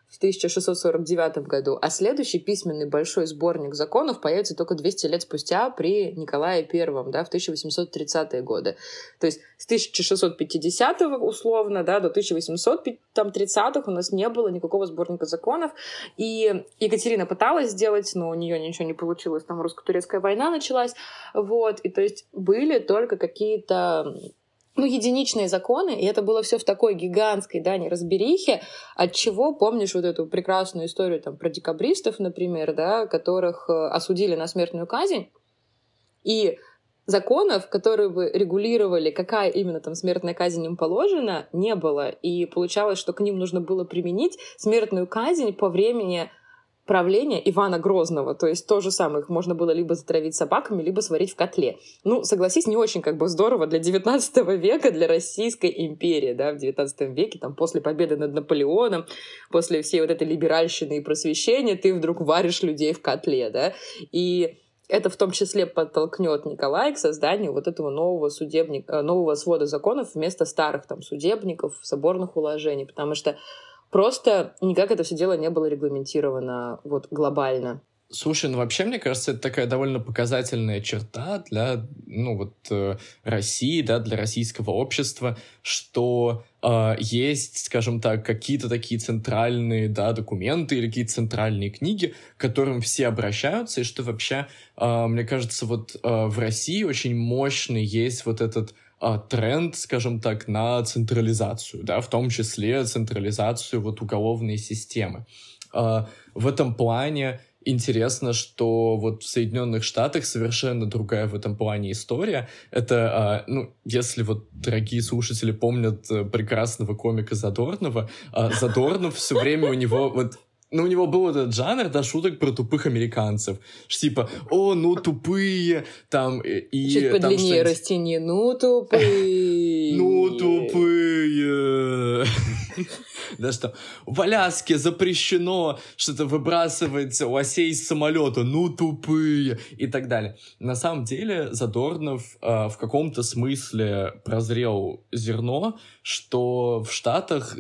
в 1649 году, а следующий письменный большой сборник законов появится только 200 лет спустя при Николае I, да, в 1830-е годы. То есть с 1650 условно да, до 1830-х у нас не было никакого сборника законов, и Екатерина пыталась сделать, но у нее ничего не получилось, там русско-турецкая война началась, вот, и то есть были только какие-то ну, единичные законы, и это было все в такой гигантской, да, неразберихе, от чего, помнишь вот эту прекрасную историю там про декабристов, например, да, которых э, осудили на смертную казнь, и законов, которые бы регулировали, какая именно там смертная казнь им положена, не было. И получалось, что к ним нужно было применить смертную казнь по времени правления Ивана Грозного. То есть то же самое. Их можно было либо затравить собаками, либо сварить в котле. Ну, согласись, не очень как бы здорово для 19 века, для Российской империи, да, в 19 веке, там, после победы над Наполеоном, после всей вот этой либеральщины и просвещения, ты вдруг варишь людей в котле, да, и это в том числе подтолкнет Николая к созданию вот этого нового судебника, э, нового свода законов вместо старых там судебников, соборных уложений, потому что Просто никак это все дело не было регламентировано вот глобально. Слушай, ну вообще, мне кажется, это такая довольно показательная черта для, ну вот, э, России, да, для российского общества, что э, есть, скажем так, какие-то такие центральные, да, документы или какие-то центральные книги, к которым все обращаются, и что вообще, э, мне кажется, вот э, в России очень мощный есть вот этот тренд, скажем так, на централизацию, да, в том числе централизацию вот уголовной системы. А, в этом плане интересно, что вот в Соединенных Штатах совершенно другая в этом плане история. Это, а, ну, если вот дорогие слушатели помнят э, прекрасного комика Задорнова, Задорнов все время у него вот ну, у него был этот жанр, да, шуток про тупых американцев. Что, типа, о, ну, тупые, там, и... Чуть подлиннее растяни, ну, тупые. Ну, тупые. Да что, в Аляске запрещено что-то выбрасывать лосей из самолета, ну, тупые, и так далее. На самом деле, Задорнов э, в каком-то смысле прозрел зерно, что в Штатах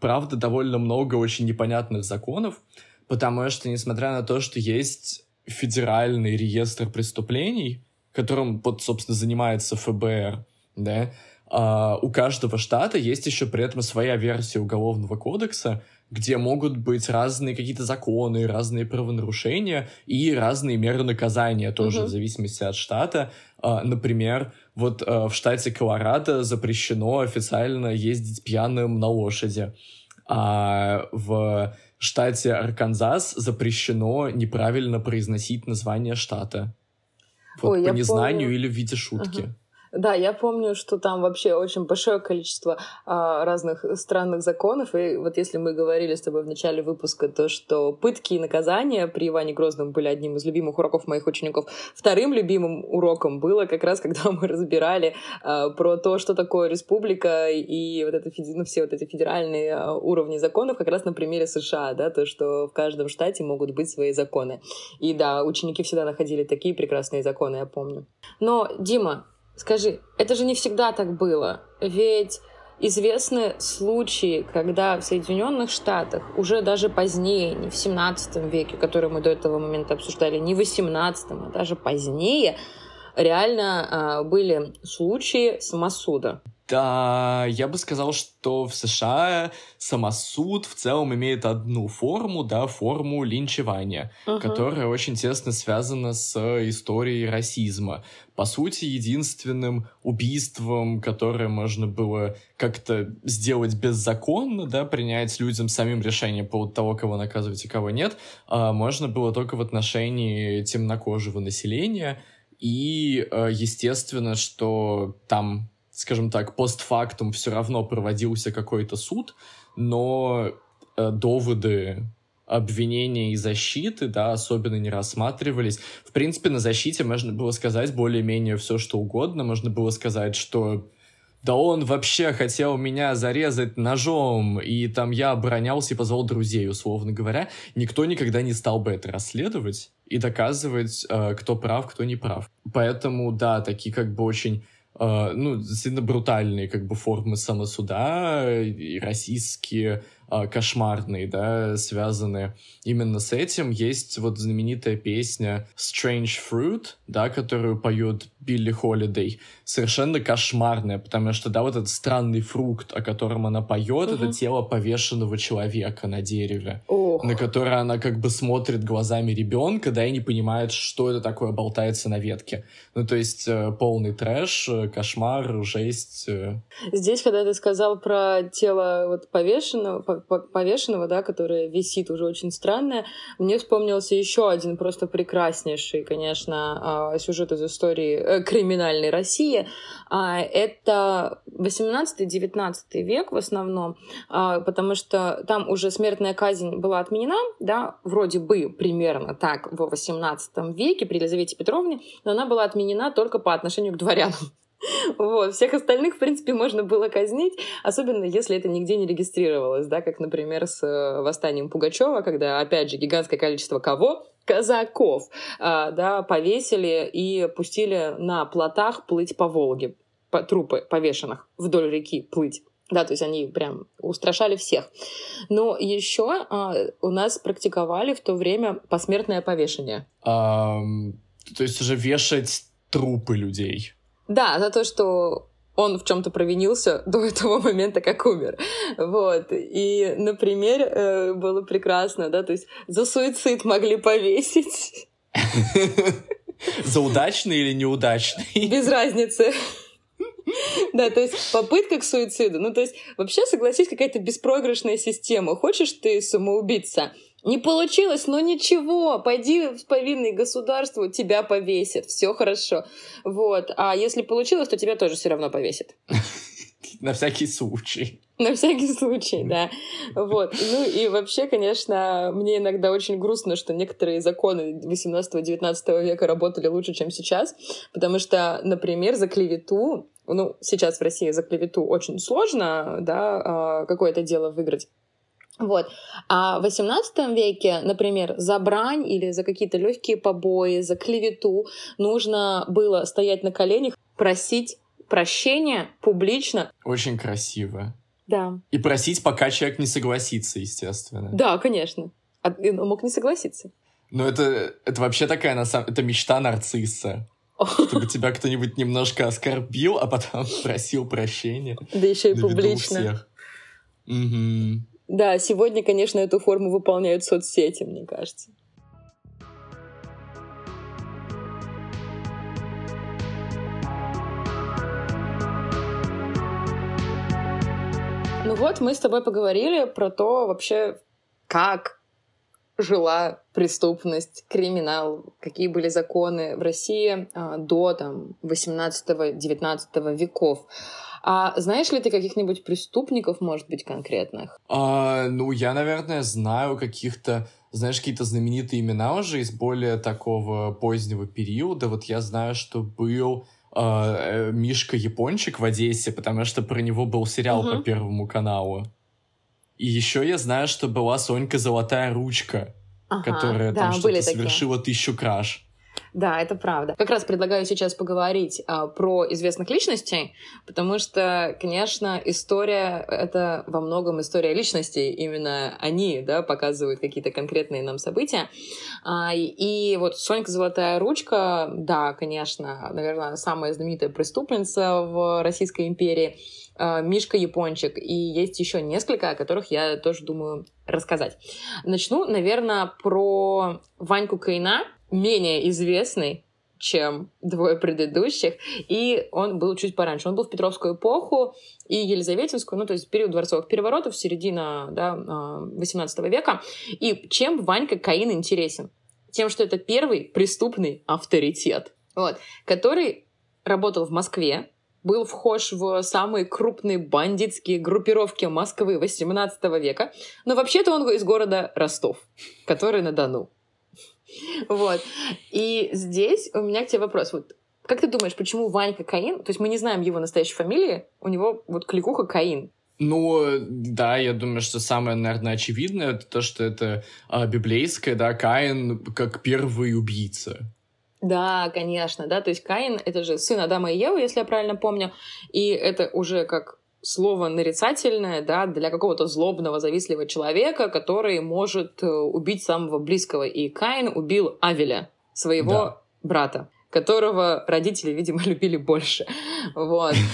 правда, довольно много очень непонятных законов, потому что, несмотря на то, что есть федеральный реестр преступлений, которым, вот, собственно, занимается ФБР, да, а у каждого штата есть еще при этом своя версия уголовного кодекса, где могут быть разные какие-то законы, разные правонарушения и разные меры наказания тоже uh-huh. в зависимости от штата. А, например, вот а, в штате Колорадо запрещено официально ездить пьяным на лошади, а в штате Арканзас запрещено неправильно произносить название штата. Вот Ой, по незнанию помню. или в виде шутки. Ага. Да, я помню, что там вообще очень большое количество а, разных странных законов. И вот если мы говорили с тобой в начале выпуска, то что пытки и наказания при Иване Грозном были одним из любимых уроков моих учеников. Вторым любимым уроком было как раз, когда мы разбирали а, про то, что такое республика и вот это, ну, все вот эти федеральные а, уровни законов, как раз на примере США, да, то, что в каждом штате могут быть свои законы. И да, ученики всегда находили такие прекрасные законы, я помню. Но, Дима, Скажи, это же не всегда так было. Ведь известны случаи, когда в Соединенных Штатах уже даже позднее, не в 17 веке, который мы до этого момента обсуждали, не в 18, а даже позднее, реально э, были случаи самосуда. Да, я бы сказал, что в США самосуд в целом имеет одну форму, да, форму линчевания, uh-huh. которая очень тесно связана с историей расизма. По сути, единственным убийством, которое можно было как-то сделать беззаконно, да, принять людям самим решение по поводу того, кого наказывать и кого нет, а, можно было только в отношении темнокожего населения. И, а, естественно, что там скажем так, постфактум все равно проводился какой-то суд, но э, доводы обвинения и защиты, да, особенно не рассматривались. В принципе, на защите можно было сказать более-менее все, что угодно. Можно было сказать, что да он вообще хотел меня зарезать ножом, и там я оборонялся и позвал друзей, условно говоря. Никто никогда не стал бы это расследовать и доказывать, э, кто прав, кто не прав. Поэтому, да, такие как бы очень ну, сильно брутальные как бы формы самосуда и российские а, кошмарные, да, связанные именно с этим. Есть вот знаменитая песня Strange Fruit, да, которую поет Билли Холидей. Совершенно кошмарная, потому что, да, вот этот странный фрукт, о котором она поет, угу. это тело повешенного человека на дереве, Ох. на которое она как бы смотрит глазами ребенка, да, и не понимает, что это такое болтается на ветке. Ну, то есть э, полный трэш, э, кошмар, жесть. Э. Здесь, когда ты сказал про тело вот повешенного, повешенного, да, которая висит уже очень странная, мне вспомнился еще один просто прекраснейший, конечно, а, сюжет из истории криминальной России. А, это 18-19 век в основном, а, потому что там уже смертная казнь была отменена, да, вроде бы примерно так в 18 веке при Елизавете Петровне, но она была отменена только по отношению к дворянам. Вот. Всех остальных, в принципе, можно было казнить, особенно если это нигде не регистрировалось, да, как, например, с э, восстанием Пугачева, когда, опять же, гигантское количество кого? Казаков, а, да, повесили и пустили на плотах плыть по Волге, по, трупы повешенных вдоль реки плыть. Да, то есть они прям устрашали всех. Но еще а, у нас практиковали в то время посмертное повешение. Um, то есть уже вешать трупы людей. Да, за то, что он в чем-то провинился до этого момента, как умер. Вот. И, например, э, было прекрасно, да, то есть за суицид могли повесить. За удачный или неудачный? Без разницы. Да, то есть попытка к суициду. Ну, то есть вообще, согласись, какая-то беспроигрышная система. Хочешь ты самоубийца? Не получилось, но ничего, пойди в повинный государству, тебя повесят, все хорошо. Вот. А если получилось, то тебя тоже все равно повесят. На всякий случай. На всякий случай, да. Вот. Ну и вообще, конечно, мне иногда очень грустно, что некоторые законы 18-19 века работали лучше, чем сейчас, потому что, например, за клевету, ну, сейчас в России за клевету очень сложно, да, а, какое-то дело выиграть. Вот. А в XVIII веке, например, за брань или за какие-то легкие побои, за клевету нужно было стоять на коленях, просить прощения публично. Очень красиво. Да. И просить, пока человек не согласится, естественно. Да, конечно. А он мог не согласиться. Но это, это вообще такая, на самом это мечта нарцисса. Чтобы тебя кто-нибудь немножко оскорбил, а потом просил прощения. Да еще и публично. Угу. Да, сегодня, конечно, эту форму выполняют соцсети, мне кажется. Ну вот, мы с тобой поговорили про то вообще, как жила преступность, криминал, какие были законы в России а, до там 18-19 веков. А знаешь ли ты каких-нибудь преступников, может быть, конкретных? А, ну, я, наверное, знаю каких-то, знаешь, какие-то знаменитые имена уже из более такого позднего периода. Вот я знаю, что был а, э, Мишка Япончик в Одессе, потому что про него был сериал угу. по Первому каналу. И еще я знаю, что была Сонька Золотая Ручка, ага, которая да, там что-то совершила тысячу краж. Да, это правда. Как раз предлагаю сейчас поговорить а, про известных личностей, потому что, конечно, история — это во многом история личностей. Именно они да, показывают какие-то конкретные нам события. А, и, и вот Сонька Золотая Ручка, да, конечно, наверное, самая знаменитая преступница в Российской империи. А, Мишка Япончик. И есть еще несколько, о которых я тоже думаю рассказать. Начну, наверное, про Ваньку Кайна менее известный, чем двое предыдущих, и он был чуть пораньше. Он был в Петровскую эпоху и Елизаветинскую, ну, то есть период дворцовых переворотов, середина да, 18 века. И чем Ванька Каин интересен? Тем, что это первый преступный авторитет, вот, который работал в Москве, был вхож в самые крупные бандитские группировки Москвы 18 века, но вообще-то он из города Ростов, который на Дону. Вот. И здесь у меня к тебе вопрос. Вот как ты думаешь, почему Ванька Каин? То есть мы не знаем его настоящей фамилии, у него вот кликуха Каин. Ну, да, я думаю, что самое, наверное, очевидное, это то, что это а, библейское, да, Каин как первый убийца. Да, конечно, да, то есть Каин — это же сын Адама и Евы, если я правильно помню, и это уже как слово нарицательное, да, для какого-то злобного, завистливого человека, который может э, убить самого близкого. И Каин убил Авеля, своего да. брата которого родители, видимо, любили больше. Вот.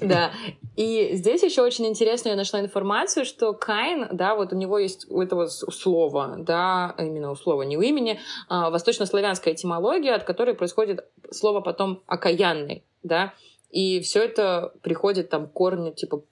Да. И здесь еще очень интересно я нашла информацию, что Каин, да, вот у него есть у этого слова, да, именно у слова, не у имени, а, восточнославянская этимология, от которой происходит слово потом окаянный, да, и все это приходит там корни типа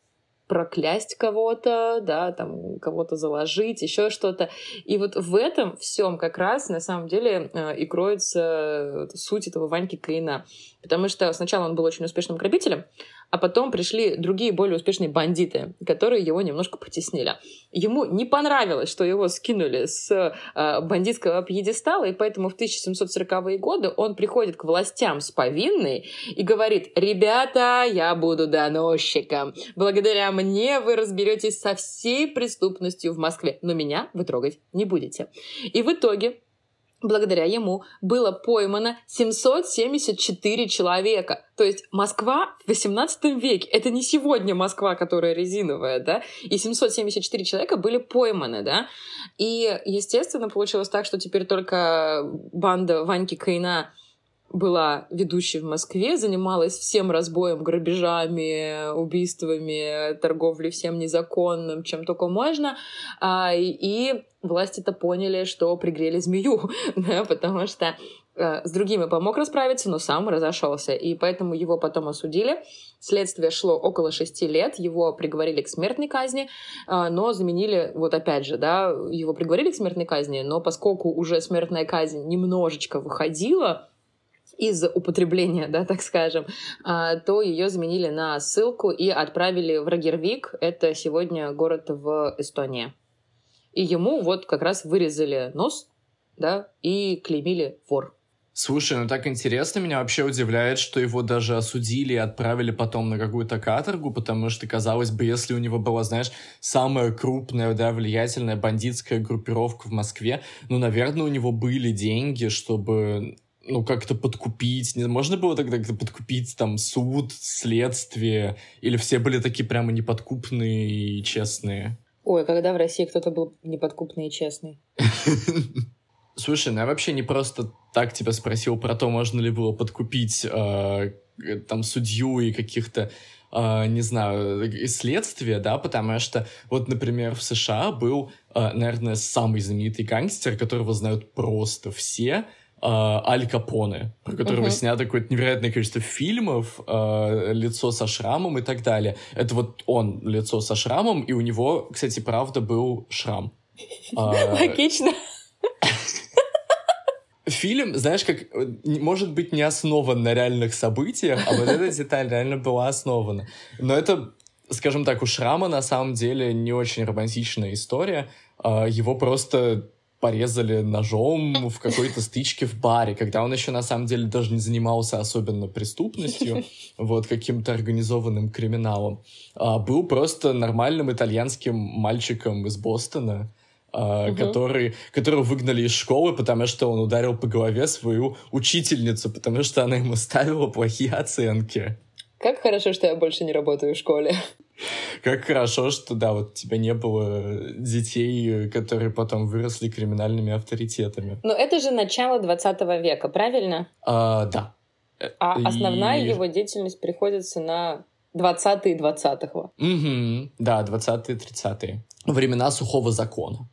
проклясть кого-то, да, там кого-то заложить, еще что-то. И вот в этом всем как раз на самом деле э, и кроется суть этого Ваньки Каина. Потому что сначала он был очень успешным грабителем, а потом пришли другие более успешные бандиты, которые его немножко потеснили. Ему не понравилось, что его скинули с э, бандитского пьедестала, и поэтому в 1740-е годы он приходит к властям с повинной и говорит, ребята, я буду доносчиком. Благодаря мне вы разберетесь со всей преступностью в Москве, но меня вы трогать не будете. И в итоге благодаря ему было поймано 774 человека. То есть Москва в 18 веке, это не сегодня Москва, которая резиновая, да, и 774 человека были пойманы, да. И, естественно, получилось так, что теперь только банда Ваньки Кайна была ведущей в Москве, занималась всем разбоем, грабежами, убийствами, торговлей всем незаконным, чем только можно. А, и власти это поняли, что пригрели змею, да, потому что э, с другими помог расправиться, но сам разошелся. И поэтому его потом осудили. Следствие шло около шести лет. Его приговорили к смертной казни, э, но заменили, вот опять же, да, его приговорили к смертной казни, но поскольку уже смертная казнь немножечко выходила, из употребления, да, так скажем, а, то ее заменили на ссылку и отправили в Рагервик. Это сегодня город в Эстонии. И ему вот как раз вырезали нос, да, и клеймили вор. Слушай, ну так интересно, меня вообще удивляет, что его даже осудили и отправили потом на какую-то каторгу, потому что, казалось бы, если у него была, знаешь, самая крупная, да, влиятельная бандитская группировка в Москве, ну, наверное, у него были деньги, чтобы ну, как-то подкупить? Не, можно было тогда как-то подкупить там суд, следствие? Или все были такие прямо неподкупные и честные? Ой, когда в России кто-то был неподкупный и честный? Слушай, ну я вообще не просто так тебя спросил про то, можно ли было подкупить э, э, там судью и каких-то Uh, не знаю, следствия, да, потому что вот, например, в США был, uh, наверное, самый знаменитый гангстер, которого знают просто все, Аль Капоне, про которого uh-huh. снято какое-то невероятное количество фильмов, лицо со шрамом и так далее. Это вот он, лицо со шрамом, и у него, кстати, правда, был шрам. Логично фильм, знаешь, как может быть не основан на реальных событиях, а вот эта деталь реально была основана. Но это, скажем так, у Шрама на самом деле не очень романтичная история. Его просто порезали ножом в какой-то стычке в баре, когда он еще на самом деле даже не занимался особенно преступностью, вот каким-то организованным криминалом. А был просто нормальным итальянским мальчиком из Бостона, Uh, угу. который, которого выгнали из школы, потому что он ударил по голове свою учительницу, потому что она ему ставила плохие оценки. Как хорошо, что я больше не работаю в школе. Как хорошо, что, да, вот у тебя не было детей, которые потом выросли криминальными авторитетами. Но это же начало 20 века, правильно? А, да. А И... основная его деятельность приходится на 20-е 20-го. Угу, да, 20-е 30-е. Времена сухого закона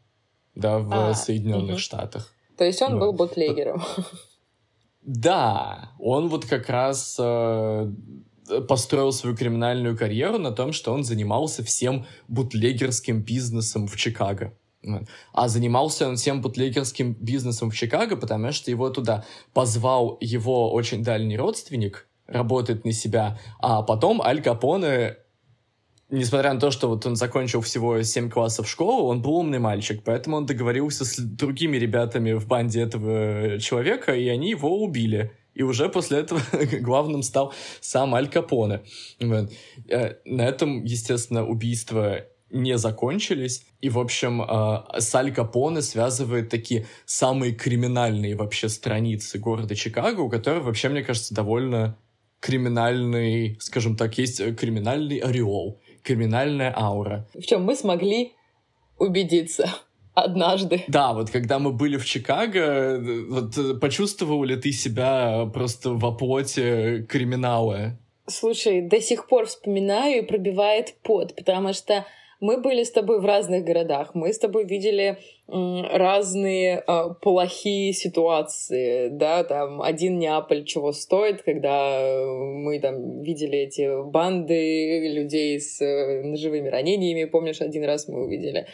да, в а, Соединенных угу. Штатах. То есть он вот. был бутлегером. Да, он вот как раз э, построил свою криминальную карьеру на том, что он занимался всем бутлегерским бизнесом в Чикаго. А занимался он всем бутлегерским бизнесом в Чикаго, потому что его туда позвал его очень дальний родственник работать на себя, а потом Аль Капоне несмотря на то, что вот он закончил всего 7 классов школы, он был умный мальчик, поэтому он договорился с другими ребятами в банде этого человека, и они его убили. И уже после этого главным стал сам Аль Капоне. Э, на этом, естественно, убийства не закончились. И, в общем, э, с Аль Капоне связывает такие самые криминальные вообще страницы города Чикаго, у которых вообще, мне кажется, довольно криминальный, скажем так, есть криминальный ореол криминальная аура. В чем мы смогли убедиться однажды. Да, вот когда мы были в Чикаго, вот почувствовал ли ты себя просто в оплоте криминала? Слушай, до сих пор вспоминаю и пробивает пот, потому что мы были с тобой в разных городах, мы с тобой видели разные э, плохие ситуации, да, там один Неаполь чего стоит, когда мы там видели эти банды людей с э, ножевыми ранениями, помнишь, один раз мы увидели,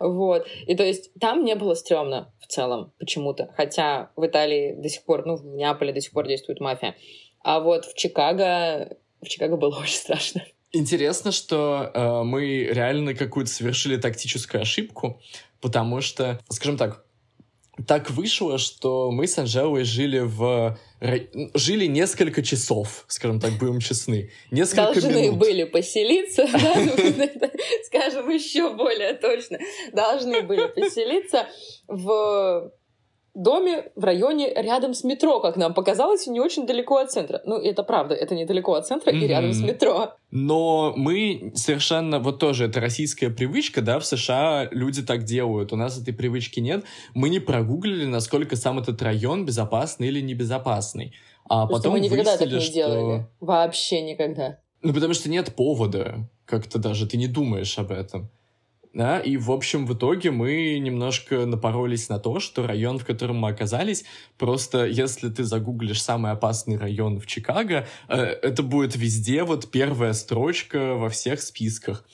вот, и то есть там не было стрёмно в целом почему-то, хотя в Италии до сих пор, ну, в Неаполе до сих пор действует мафия, а вот в Чикаго, в Чикаго было очень страшно. Интересно, что э, мы реально какую-то совершили тактическую ошибку, потому что, скажем так, так вышло, что мы с Анжелой жили в... Жили несколько часов, скажем так, будем честны. Несколько Должны минут. были поселиться, скажем еще более точно, должны были поселиться в доме в районе рядом с метро, как нам показалось, не очень далеко от центра. Ну, это правда, это недалеко от центра mm-hmm. и рядом с метро. Но мы совершенно, вот тоже, это российская привычка, да, в США люди так делают, у нас этой привычки нет. Мы не прогуглили, насколько сам этот район безопасный или небезопасный. А потому потом мы никогда так не что... делали. Вообще никогда. Ну, потому что нет повода. Как-то даже ты не думаешь об этом. Да, и, в общем, в итоге мы немножко напоролись на то, что район, в котором мы оказались, просто если ты загуглишь самый опасный район в Чикаго, э, это будет везде вот первая строчка во всех списках.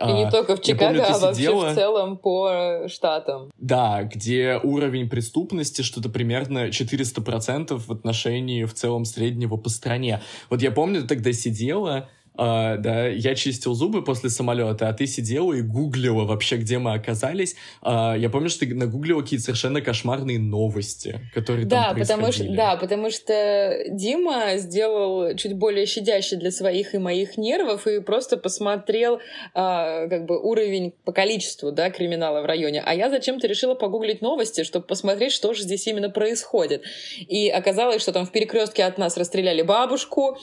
И не а, только в Чикаго, помню, а вообще сидела... в целом по штатам. Да, где уровень преступности что-то примерно 400% в отношении в целом среднего по стране. Вот я помню, тогда сидела, Uh, да, я чистил зубы после самолета, а ты сидела и гуглила вообще, где мы оказались. Uh, я помню, что ты нагуглила какие-то совершенно кошмарные новости, которые да, там. Потому что, да, потому что Дима сделал чуть более щадящий для своих и моих нервов и просто посмотрел uh, как бы уровень по количеству, да, криминала в районе. А я зачем-то решила погуглить новости, чтобы посмотреть, что же здесь именно происходит. И оказалось, что там в перекрестке от нас расстреляли бабушку,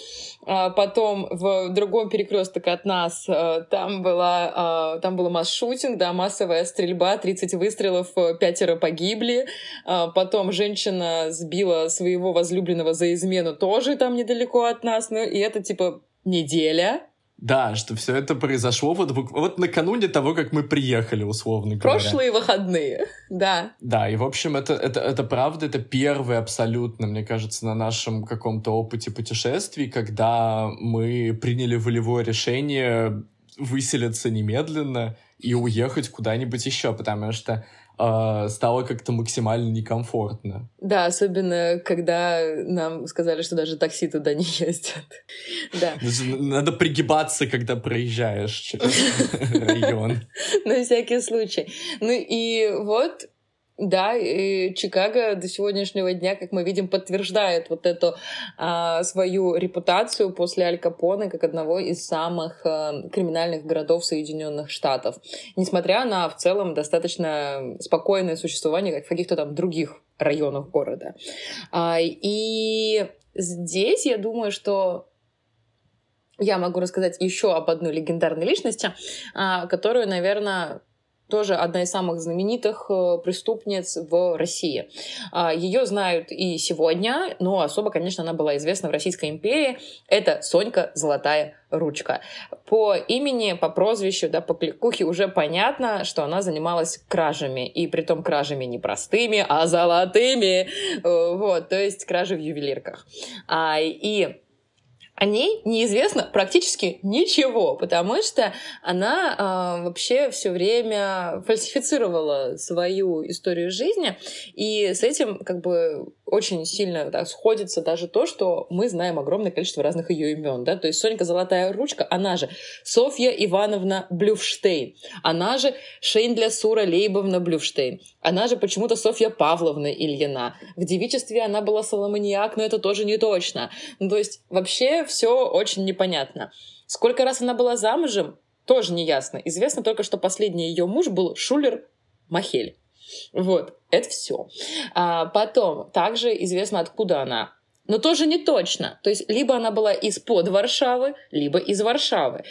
потом в другом перекресток от нас э, там, была, э, там был масс-шутинг, да, массовая стрельба, 30 выстрелов, пятеро погибли. Потом женщина сбила своего возлюбленного за измену тоже там недалеко от нас. Ну, и это типа неделя. Да, что все это произошло вот, вот накануне того, как мы приехали, условно говоря. Прошлые выходные, да. Да, и, в общем, это, это, это правда, это первый абсолютно, мне кажется, на нашем каком-то опыте путешествий, когда мы приняли волевое решение выселиться немедленно и уехать куда-нибудь еще, потому что э, стало как-то максимально некомфортно. Да, особенно когда нам сказали, что даже такси туда не ездят. Да. Надо пригибаться, когда проезжаешь через район. На всякий случай. Ну и вот да, и Чикаго до сегодняшнего дня, как мы видим, подтверждает вот эту а, свою репутацию после Аль Капоне как одного из самых а, криминальных городов Соединенных Штатов. Несмотря на в целом достаточно спокойное существование как в каких-то там других районах города. А, и здесь я думаю, что я могу рассказать еще об одной легендарной личности, а, которую, наверное, тоже одна из самых знаменитых э, преступниц в России. А, Ее знают и сегодня, но особо, конечно, она была известна в Российской империи. Это Сонька Золотая Ручка. По имени, по прозвищу, да, по кликухе уже понятно, что она занималась кражами. И при том кражами не простыми, а золотыми. Э, вот, то есть кражи в ювелирках. А, и о ней неизвестно практически ничего, потому что она э, вообще все время фальсифицировала свою историю жизни, и с этим как бы очень сильно да, сходится даже то, что мы знаем огромное количество разных ее имен, да, то есть Сонька Золотая Ручка, она же Софья Ивановна Блюфштейн, она же Шейндля Сура Лейбовна Блюфштейн, она же почему-то Софья Павловна Ильина, в девичестве она была Соломониак, но это тоже не точно, ну, то есть вообще все очень непонятно. Сколько раз она была замужем, тоже не ясно. Известно только, что последний ее муж был Шулер Махель. Вот, это все. А потом, также известно, откуда она. Но тоже не точно. То есть, либо она была из-под Варшавы, либо из Варшавы.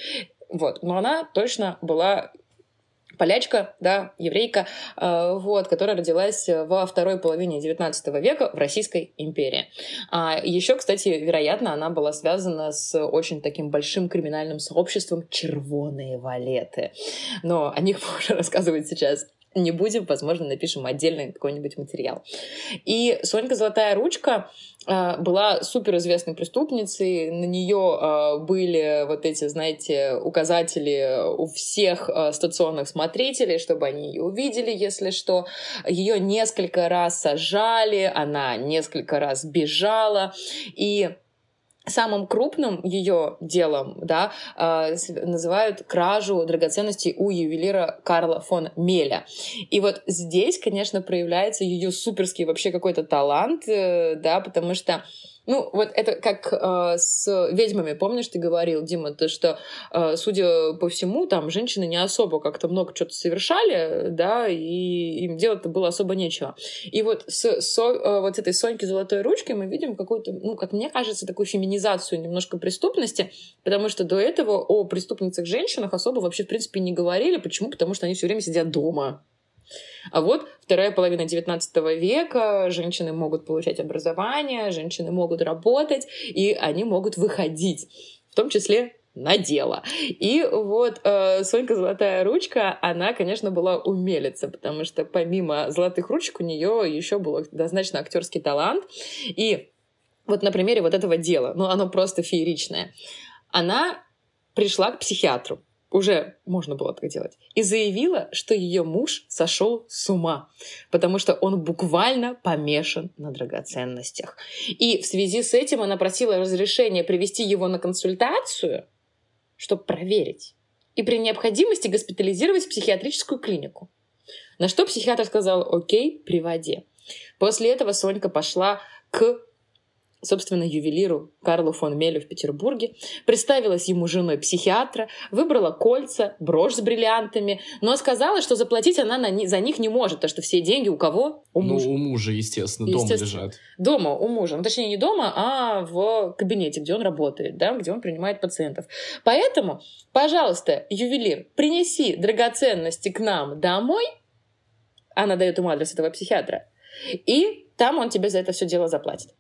Вот, но она точно была полячка, да, еврейка, э, вот, которая родилась во второй половине XIX века в Российской империи. А еще, кстати, вероятно, она была связана с очень таким большим криминальным сообществом «Червоные валеты». Но о них можно рассказывать сейчас не будем, возможно, напишем отдельный какой-нибудь материал. И Сонька Золотая Ручка э, была суперизвестной преступницей, на нее э, были вот эти, знаете, указатели у всех э, стационных смотрителей, чтобы они ее увидели, если что. Ее несколько раз сажали, она несколько раз бежала, и Самым крупным ее делом да, э, называют кражу драгоценностей у ювелира Карла фон Меля. И вот здесь, конечно, проявляется ее суперский вообще какой-то талант, э, да, потому что ну, вот это как э, с ведьмами, помнишь, ты говорил, Дима, то, что, э, судя по всему, там женщины не особо как-то много что-то совершали, да, и им делать-то было особо нечего. И вот с со, э, вот этой Соньки Золотой Ручкой мы видим какую-то, ну, как мне кажется, такую феминизацию немножко преступности, потому что до этого о преступницах-женщинах особо вообще, в принципе, не говорили. Почему? Потому что они все время сидят дома. А вот вторая половина XIX века, женщины могут получать образование, женщины могут работать, и они могут выходить, в том числе на дело. И вот э, Сонька Золотая Ручка, она, конечно, была умелица, потому что помимо золотых ручек у нее еще был однозначно актерский талант. И вот на примере вот этого дела, ну, оно просто фееричное. Она пришла к психиатру уже можно было так делать, и заявила, что ее муж сошел с ума, потому что он буквально помешан на драгоценностях. И в связи с этим она просила разрешения привести его на консультацию, чтобы проверить, и при необходимости госпитализировать в психиатрическую клинику. На что психиатр сказал, окей, приводи. После этого Сонька пошла к собственно, ювелиру Карлу фон Мелю в Петербурге, представилась ему женой психиатра, выбрала кольца, брошь с бриллиантами, но сказала, что заплатить она на, за них не может, потому что все деньги у кого? У ну, мужа. Ну, у мужа, естественно, естественно, дома лежат. Дома, у мужа. Ну, точнее, не дома, а в кабинете, где он работает, да, где он принимает пациентов. Поэтому, пожалуйста, ювелир, принеси драгоценности к нам домой. Она дает ему адрес этого психиатра. И там он тебе за это все дело заплатит.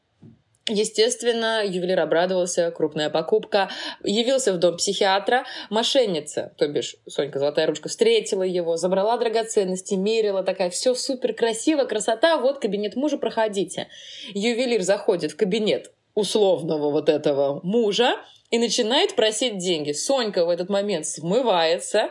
Естественно, ювелир обрадовался, крупная покупка. Явился в дом психиатра, мошенница, то бишь Сонька Золотая Ручка, встретила его, забрала драгоценности, мерила, такая, все супер красиво, красота, вот кабинет мужа, проходите. Ювелир заходит в кабинет условного вот этого мужа и начинает просить деньги. Сонька в этот момент смывается,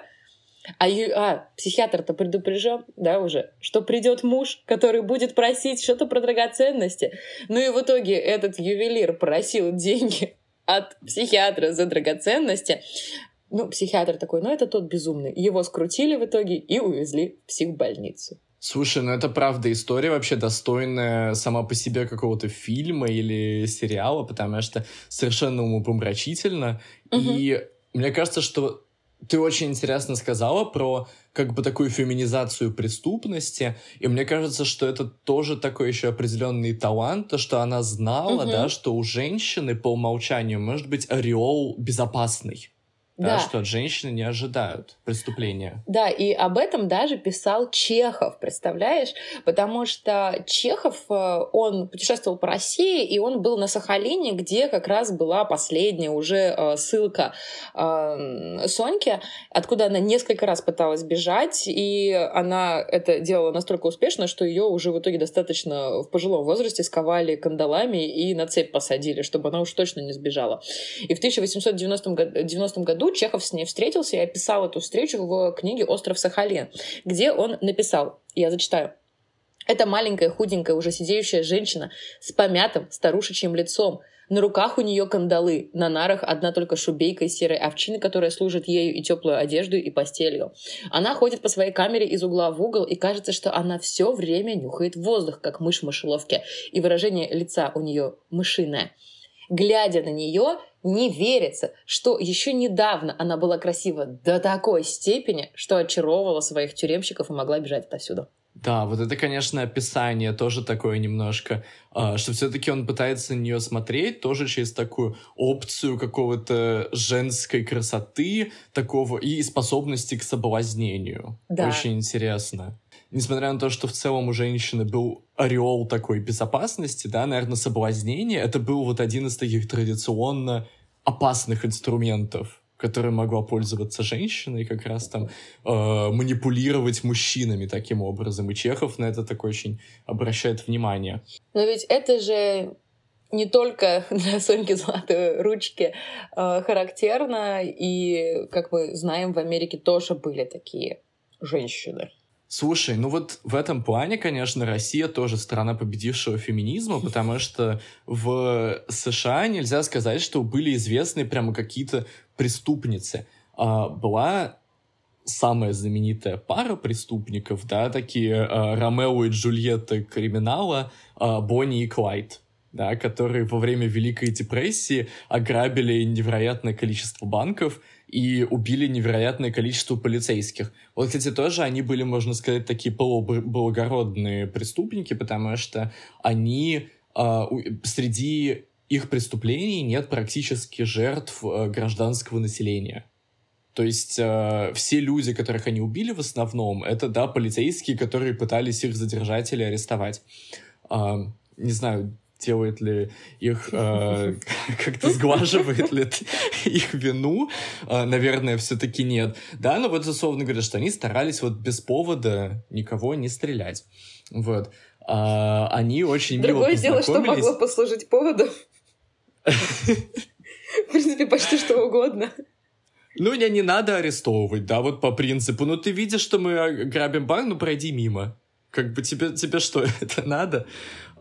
а, а психиатр-то предупрежден, да, уже, что придет муж, который будет просить что-то про драгоценности. Ну и в итоге этот ювелир просил деньги от психиатра за драгоценности. Ну, психиатр такой, ну это тот безумный. Его скрутили в итоге и увезли в психбольницу. Слушай, ну это правда история вообще достойная сама по себе какого-то фильма или сериала, потому что совершенно умопомрачительно. Угу. И мне кажется, что ты очень интересно сказала про как бы такую феминизацию преступности, и мне кажется, что это тоже такой еще определенный талант, то, что она знала, угу. да, что у женщины по умолчанию может быть ореол безопасный да. да, что от женщины не ожидают преступления. Да, и об этом даже писал Чехов, представляешь? Потому что Чехов, э, он путешествовал по России, и он был на Сахалине, где как раз была последняя уже э, ссылка э, Соньки, откуда она несколько раз пыталась бежать, и она это делала настолько успешно, что ее уже в итоге достаточно в пожилом возрасте сковали кандалами и на цепь посадили, чтобы она уж точно не сбежала. И в 1890 году году Чехов с ней встретился и описал эту встречу в книге «Остров Сахалин», где он написал, я зачитаю, это маленькая, худенькая, уже сидеющая женщина с помятым старушечьим лицом. На руках у нее кандалы, на нарах одна только шубейка из серой овчины, которая служит ею и теплую одежду, и постелью. Она ходит по своей камере из угла в угол, и кажется, что она все время нюхает воздух, как мышь в мышеловке, и выражение лица у нее мышиное. Глядя на нее, не верится, что еще недавно она была красива до такой степени, что очаровывала своих тюремщиков и могла бежать отовсюду. Да, вот это, конечно, описание тоже такое немножко, э, что все-таки он пытается на нее смотреть тоже через такую опцию какого-то женской красоты, такого и способности к соблазнению. Да. Очень интересно несмотря на то, что в целом у женщины был ореол такой безопасности, да, наверное, соблазнение, это был вот один из таких традиционно опасных инструментов, которым могла пользоваться женщина и как раз там э, манипулировать мужчинами таким образом. И Чехов на это так очень обращает внимание. Но ведь это же не только для Соньки Золотой Ручки э, характерно, и, как мы знаем, в Америке тоже были такие женщины. Слушай, ну вот в этом плане, конечно, Россия тоже страна победившего феминизма, потому что в США нельзя сказать, что были известны прямо какие-то преступницы. А, была самая знаменитая пара преступников, да, такие а, Ромео и Джульетта криминала, а, Бонни и Клайд да, которые во время Великой депрессии ограбили невероятное количество банков и убили невероятное количество полицейских. Вот, кстати, тоже они были, можно сказать, такие полублагородные преступники, потому что они э, среди их преступлений нет практически жертв э, гражданского населения. То есть э, все люди, которых они убили в основном, это, да, полицейские, которые пытались их задержать или арестовать. Э, не знаю, делает ли их, э, как-то сглаживает ли их вину, э, наверное, все-таки нет. Да, но вот условно говоря, что они старались вот без повода никого не стрелять. Вот. А, они очень Другое мило дело, что могло послужить поводом. В принципе, почти что угодно. Ну, меня не надо арестовывать, да, вот по принципу. Ну, ты видишь, что мы грабим банк, ну, пройди мимо. Как бы тебе, тебе что, это надо?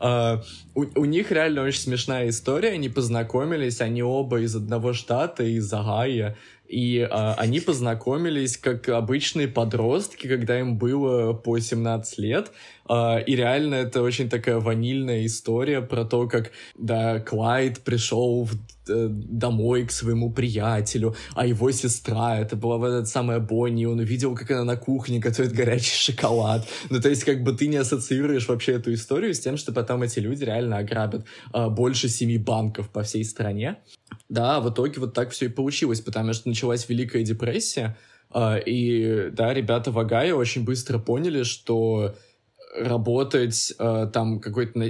Uh, у, у них реально очень смешная история. Они познакомились, они оба из одного штата, из Агая. И а, они познакомились как обычные подростки, когда им было по 17 лет. А, и реально это очень такая ванильная история про то, как, да, Клайд пришел в, э, домой к своему приятелю, а его сестра, это была в этот самая Бонни, он увидел, как она на кухне готовит горячий шоколад. Ну, то есть, как бы ты не ассоциируешь вообще эту историю с тем, что потом эти люди реально ограбят а, больше семи банков по всей стране. Да, в итоге вот так все и получилось, потому что началась Великая депрессия, а, и, да, ребята в Агае очень быстро поняли, что работать, э, там, какой-то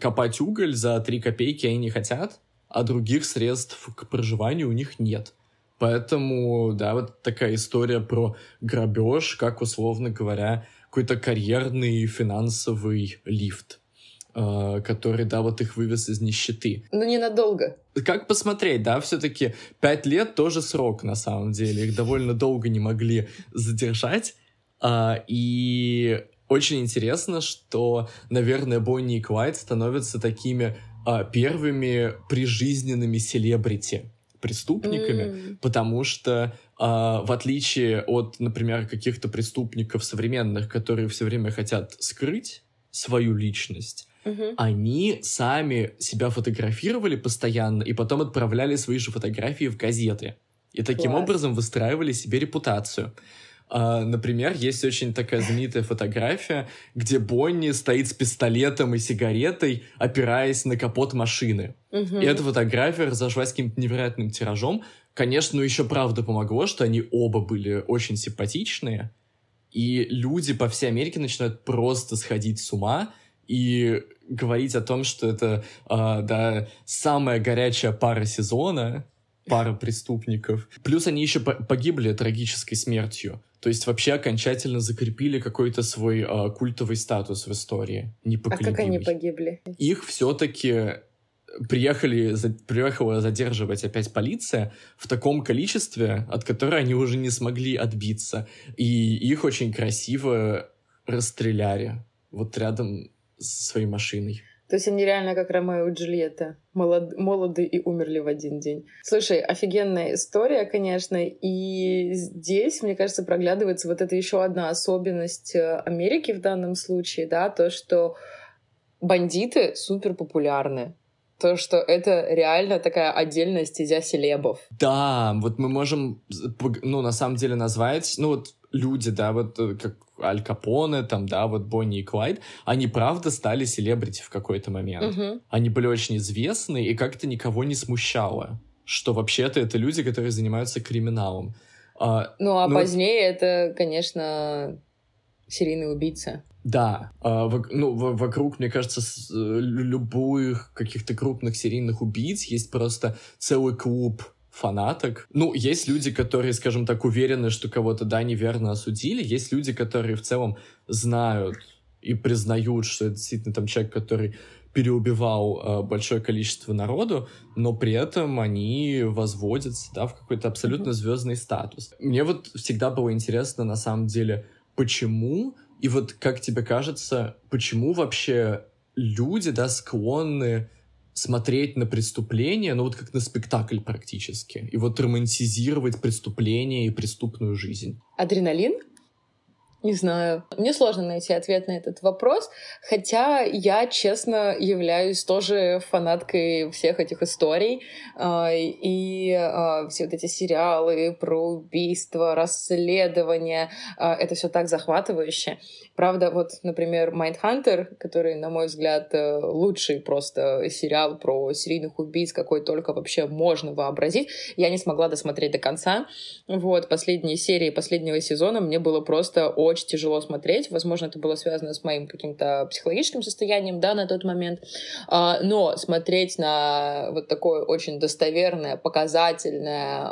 копать уголь за 3 копейки они не хотят, а других средств к проживанию у них нет. Поэтому, да, вот такая история про грабеж, как, условно говоря, какой-то карьерный финансовый лифт, который, да, вот их вывез из нищеты. Ну, ненадолго. Как посмотреть, да, все-таки пять лет тоже срок, на самом деле. Их довольно долго не могли задержать. Uh, и очень интересно, что, наверное, Бонни и Клайд становятся такими а, первыми прижизненными селебрити преступниками, mm. потому что а, в отличие от, например, каких-то преступников современных, которые все время хотят скрыть свою личность, mm-hmm. они сами себя фотографировали постоянно и потом отправляли свои же фотографии в газеты. И таким Класс. образом выстраивали себе репутацию. Uh, например, есть очень такая знаменитая фотография, где Бонни стоит с пистолетом и сигаретой, опираясь на капот машины. Uh-huh. И эта фотография разошлась каким-то невероятным тиражом. Конечно, ну еще правда помогло, что они оба были очень симпатичные. И люди по всей Америке начинают просто сходить с ума и говорить о том, что это uh, да, самая горячая пара сезона, пара преступников. Плюс они еще погибли трагической смертью. То есть вообще окончательно закрепили какой-то свой э, культовый статус в истории. А как они погибли? Их все-таки приехали, за, приехала задерживать опять полиция в таком количестве, от которой они уже не смогли отбиться. И их очень красиво расстреляли вот рядом со своей машиной. То есть они реально как Ромео и Джульетта. Молод, молоды и умерли в один день. Слушай, офигенная история, конечно. И здесь, мне кажется, проглядывается вот эта еще одна особенность э, Америки в данном случае, да, то, что бандиты супер популярны. То, что это реально такая отдельная стезя селебов. Да, вот мы можем, ну, на самом деле назвать, ну, вот люди, да, вот э, как Аль Капоне, там, да, вот Бонни и Клайд, они правда стали селебрити в какой-то момент. Угу. Они были очень известны, и как-то никого не смущало, что вообще-то это люди, которые занимаются криминалом. А, ну, а ну, позднее это, конечно, серийный убийца. Да, а, ну, вокруг, мне кажется, э, любых каких-то крупных серийных убийц есть просто целый клуб фанаток. Ну, есть люди, которые, скажем так, уверены, что кого-то, да, неверно осудили. Есть люди, которые в целом знают и признают, что это действительно там человек, который переубивал э, большое количество народу, но при этом они возводятся да, в какой-то абсолютно звездный статус. Мне вот всегда было интересно, на самом деле, почему, и вот как тебе кажется, почему вообще люди, да, склонны смотреть на преступление, ну вот как на спектакль практически, и вот романтизировать преступление и преступную жизнь. Адреналин? Не знаю. Мне сложно найти ответ на этот вопрос, хотя я, честно, являюсь тоже фанаткой всех этих историй. А, и а, все вот эти сериалы про убийство, расследования, а, это все так захватывающе. Правда, вот, например, Mindhunter, который, на мой взгляд, э, лучший просто сериал про серийных убийц, какой только вообще можно вообразить, я не смогла досмотреть до конца. Вот, последние серии последнего сезона мне было просто очень тяжело смотреть. Возможно, это было связано с моим каким-то психологическим состоянием, да, на тот момент. А, но смотреть на вот такое очень достоверное, показательное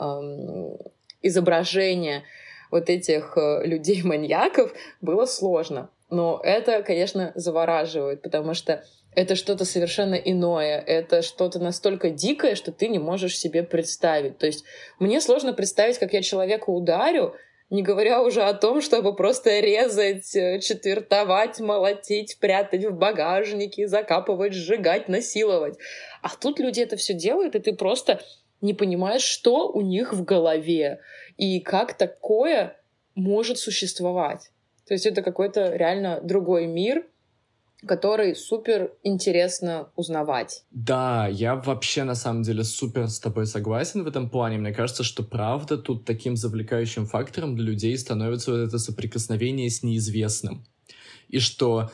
изображение вот этих э, людей-маньяков было сложно. Но это, конечно, завораживает, потому что это что-то совершенно иное, это что-то настолько дикое, что ты не можешь себе представить. То есть мне сложно представить, как я человека ударю, Не говоря уже о том, чтобы просто резать, э, четвертовать, молотить, прятать в багажнике, закапывать, сжигать, насиловать. А тут люди это все делают, и ты просто не понимаешь, что у них в голове и как такое может существовать. То есть это какой-то реально другой мир, который супер интересно узнавать. Да, я вообще на самом деле супер с тобой согласен в этом плане. Мне кажется, что правда тут таким завлекающим фактором для людей становится вот это соприкосновение с неизвестным. И что,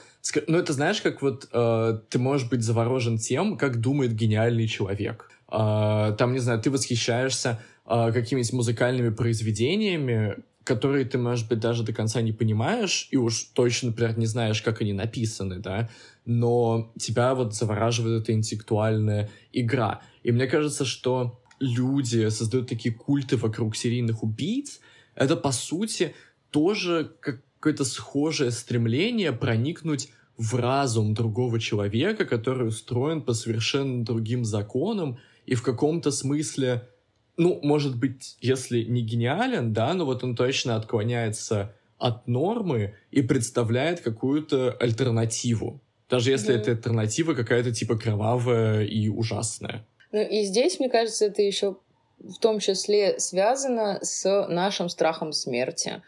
ну это знаешь, как вот э, ты можешь быть заворожен тем, как думает гениальный человек. Э, там, не знаю, ты восхищаешься э, какими-нибудь музыкальными произведениями, которые ты, может быть, даже до конца не понимаешь, и уж точно, например, не знаешь, как они написаны, да, но тебя вот завораживает эта интеллектуальная игра. И мне кажется, что люди создают такие культы вокруг серийных убийц, это, по сути, тоже какое-то схожее стремление проникнуть в разум другого человека, который устроен по совершенно другим законам и в каком-то смысле ну, может быть, если не гениален, да, но вот он точно отклоняется от нормы и представляет какую-то альтернативу. Даже если mm эта альтернатива какая-то типа кровавая и ужасная. Ну и здесь, мне кажется, это еще в том числе связано с нашим страхом смерти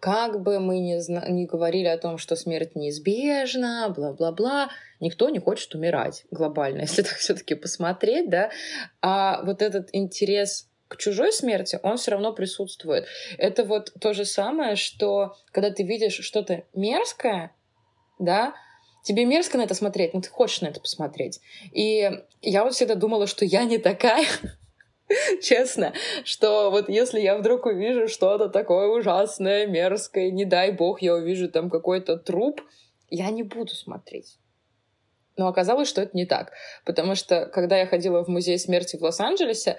как бы мы ни, ни говорили о том, что смерть неизбежна, бла-бла-бла, никто не хочет умирать глобально, если так все-таки посмотреть, да. А вот этот интерес к чужой смерти, он все равно присутствует. Это вот то же самое, что когда ты видишь что-то мерзкое, да, тебе мерзко на это смотреть, но ты хочешь на это посмотреть. И я вот всегда думала, что я не такая, честно, что вот если я вдруг увижу что-то такое ужасное, мерзкое, не дай бог я увижу там какой-то труп, я не буду смотреть. Но оказалось, что это не так. Потому что, когда я ходила в музей смерти в Лос-Анджелесе,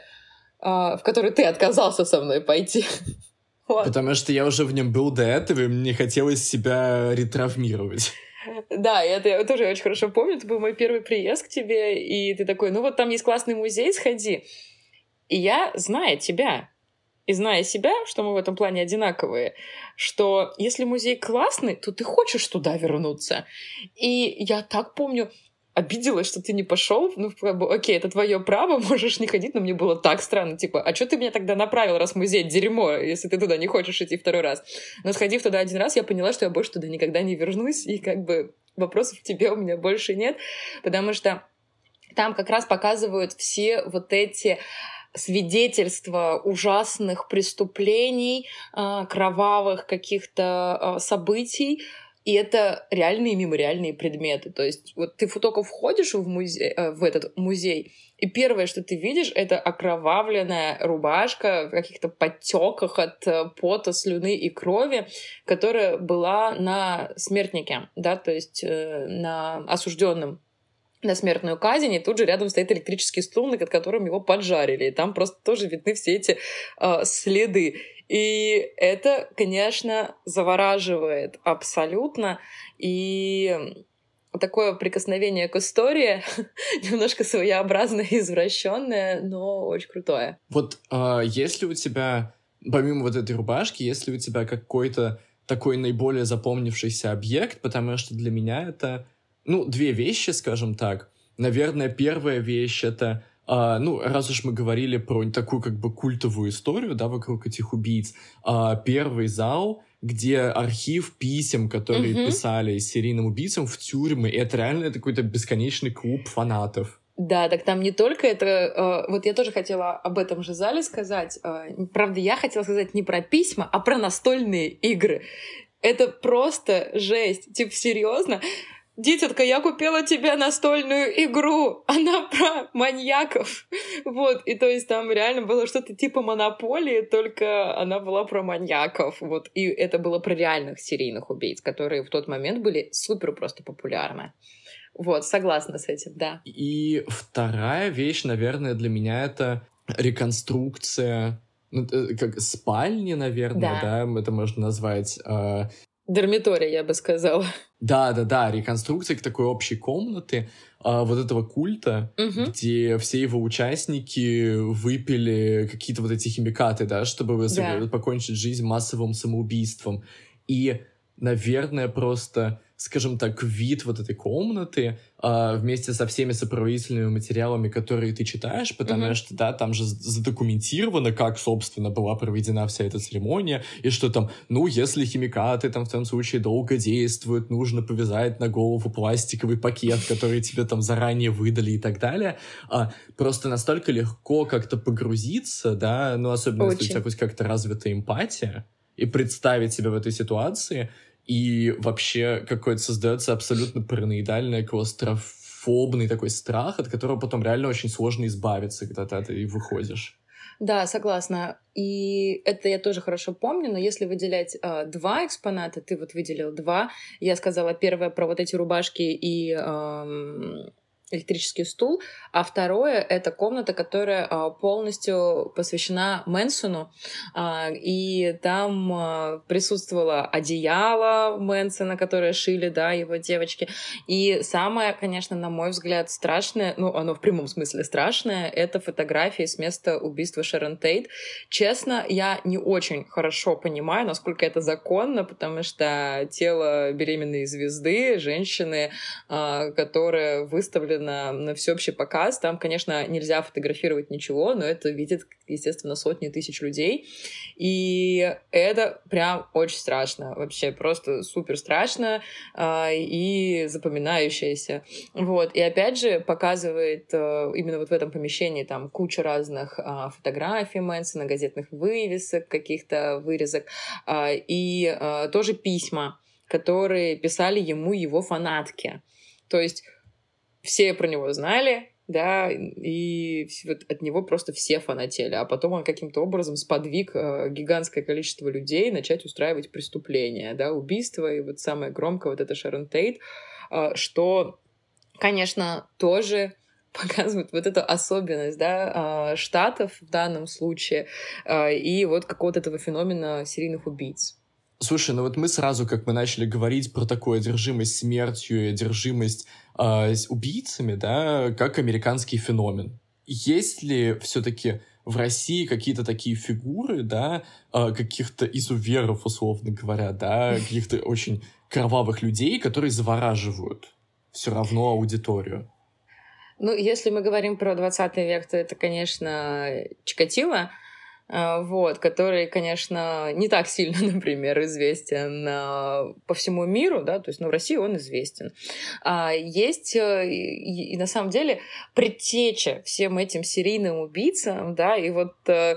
а, в который ты отказался со мной пойти, Потому что я уже в нем был до этого, и мне хотелось себя ретравмировать. Да, это я тоже очень хорошо помню. Это был мой первый приезд к тебе, и ты такой, ну вот там есть классный музей, сходи. И я, зная тебя, и зная себя, что мы в этом плане одинаковые, что если музей классный, то ты хочешь туда вернуться. И я так помню, обиделась, что ты не пошел. Ну, как бы, окей, это твое право, можешь не ходить, но мне было так странно. Типа, а что ты меня тогда направил, раз музей дерьмо, если ты туда не хочешь идти второй раз? Но сходив туда один раз, я поняла, что я больше туда никогда не вернусь, и как бы вопросов к тебе у меня больше нет, потому что там как раз показывают все вот эти свидетельства ужасных преступлений, а, кровавых каких-то а, событий, и это реальные мемориальные предметы. То есть вот ты только входишь в, музей, э, в этот музей, и первое, что ты видишь, это окровавленная рубашка в каких-то подтеках от э, пота, слюны и крови, которая была на смертнике, да, то есть э, на осужденном на смертную казнь, и тут же рядом стоит электрический стул, над которым его поджарили. И там просто тоже видны все эти э, следы. И это, конечно, завораживает абсолютно. И такое прикосновение к истории немножко своеобразное, извращенное, но очень крутое. Вот э, если у тебя, помимо вот этой рубашки, если у тебя какой-то такой наиболее запомнившийся объект, потому что для меня это ну, две вещи, скажем так. Наверное, первая вещь — это Uh, ну, раз уж мы говорили про такую как бы культовую историю, да, вокруг этих убийц, uh, первый зал, где архив писем, которые mm-hmm. писали серийным убийцам в тюрьмы, и это реально какой-то бесконечный клуб фанатов. Да, так там не только это... Э, вот я тоже хотела об этом же зале сказать. Э, правда, я хотела сказать не про письма, а про настольные игры. Это просто жесть. Типа, серьезно? Дитятка, я купила тебе настольную игру, она про маньяков. Вот, и то есть там реально было что-то типа монополии, только она была про маньяков. Вот, и это было про реальных серийных убийц, которые в тот момент были супер просто популярны. Вот, согласна с этим, да. И вторая вещь, наверное, для меня это реконструкция ну, э, как спальни, наверное, да, да это можно назвать, э, Дармитория, я бы сказала. Да, да, да, реконструкция такой общей комнаты, а, вот этого культа, угу. где все его участники выпили какие-то вот эти химикаты, да, чтобы да. покончить жизнь массовым самоубийством. И, наверное, просто скажем так, вид вот этой комнаты э, вместе со всеми сопроводительными материалами, которые ты читаешь, потому mm-hmm. что, да, там же задокументировано, как, собственно, была проведена вся эта церемония, и что там, ну, если химикаты там в том случае долго действуют, нужно повязать на голову пластиковый пакет, который тебе там заранее выдали и так далее. А, просто настолько легко как-то погрузиться, да, ну, особенно Очень. если у тебя хоть как-то развита эмпатия, и представить себя в этой ситуации — и вообще какой-то создается абсолютно параноидальный, клаустрофобный такой страх, от которого потом реально очень сложно избавиться, когда ты выходишь. Да, согласна. И это я тоже хорошо помню, но если выделять э, два экспоната, ты вот выделил два, я сказала первое про вот эти рубашки и электрический стул, а второе — это комната, которая а, полностью посвящена Мэнсону, а, и там а, присутствовало одеяло Мэнсона, которое шили, да, его девочки, и самое, конечно, на мой взгляд, страшное, ну, оно в прямом смысле страшное, это фотографии с места убийства Шерон Тейт. Честно, я не очень хорошо понимаю, насколько это законно, потому что тело беременной звезды, женщины, которая выставлена на, на всеобщий показ. Там, конечно, нельзя фотографировать ничего, но это видит, естественно, сотни тысяч людей. И это прям очень страшно. Вообще просто супер страшно э, и запоминающееся. Вот. И опять же показывает э, именно вот в этом помещении там куча разных э, фотографий Мэнсона, газетных вывесок, каких-то вырезок э, и э, тоже письма которые писали ему его фанатки. То есть все про него знали, да, и вот от него просто все фанатели. А потом он каким-то образом сподвиг э, гигантское количество людей начать устраивать преступления, да, убийства, и вот самое громкое вот это Шерон Тейт, э, что, конечно, тоже показывает вот эту особенность, да, э, штатов в данном случае э, и вот какого-то этого феномена серийных убийц. Слушай, ну вот мы сразу, как мы начали говорить про такую одержимость смертью и одержимость э, убийцами, да, как американский феномен. Есть ли все-таки в России какие-то такие фигуры, да, э, каких-то изуверов, условно говоря, да, каких-то очень кровавых людей, которые завораживают все равно аудиторию? Ну, если мы говорим про 20 век, то это, конечно, Чикатило, вот, который, конечно, не так сильно, например, известен а, по всему миру, да, то есть, ну, в России он известен. А есть э, и, и на самом деле предтеча всем этим серийным убийцам, да, и вот э,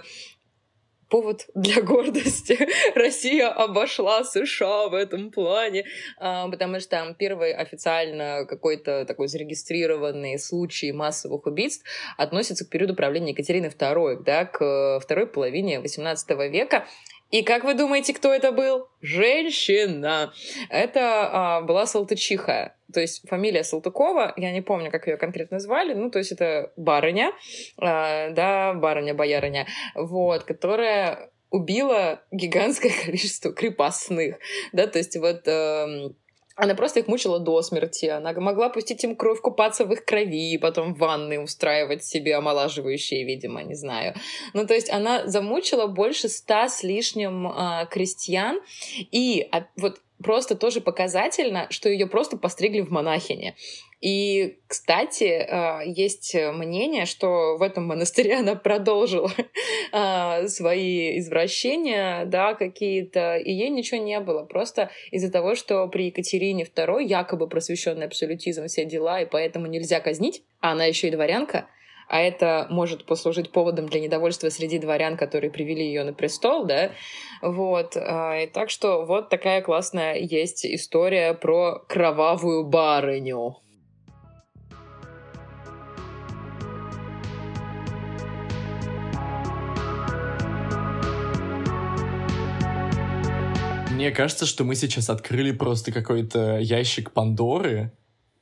повод для гордости. Россия обошла США в этом плане, а, потому что первый официально какой-то такой зарегистрированный случай массовых убийств относится к периоду правления Екатерины II, да, к второй половине XVIII века. И как вы думаете, кто это был? Женщина. Это а, была Салтычиха. То есть фамилия Салтыкова, я не помню, как ее конкретно звали, ну, то есть это барыня, а, да, барыня-боярыня, вот, которая убила гигантское количество крепостных, да, то есть вот... Э, она просто их мучила до смерти. Она могла пустить им кровь, купаться в их крови, потом в ванны устраивать себе омолаживающие, видимо, не знаю. Ну, то есть она замучила больше ста с лишним э, крестьян. И а, вот просто тоже показательно, что ее просто постригли в монахине. И, кстати, а, есть мнение, что в этом монастыре она продолжила а, свои извращения, да, какие-то, и ей ничего не было. Просто из-за того, что при Екатерине II якобы просвещенный абсолютизм, все дела, и поэтому нельзя казнить, а она еще и дворянка, а это может послужить поводом для недовольства среди дворян, которые привели ее на престол, да, вот, а, и так что вот такая классная есть история про кровавую барыню. Мне кажется, что мы сейчас открыли просто какой-то ящик Пандоры,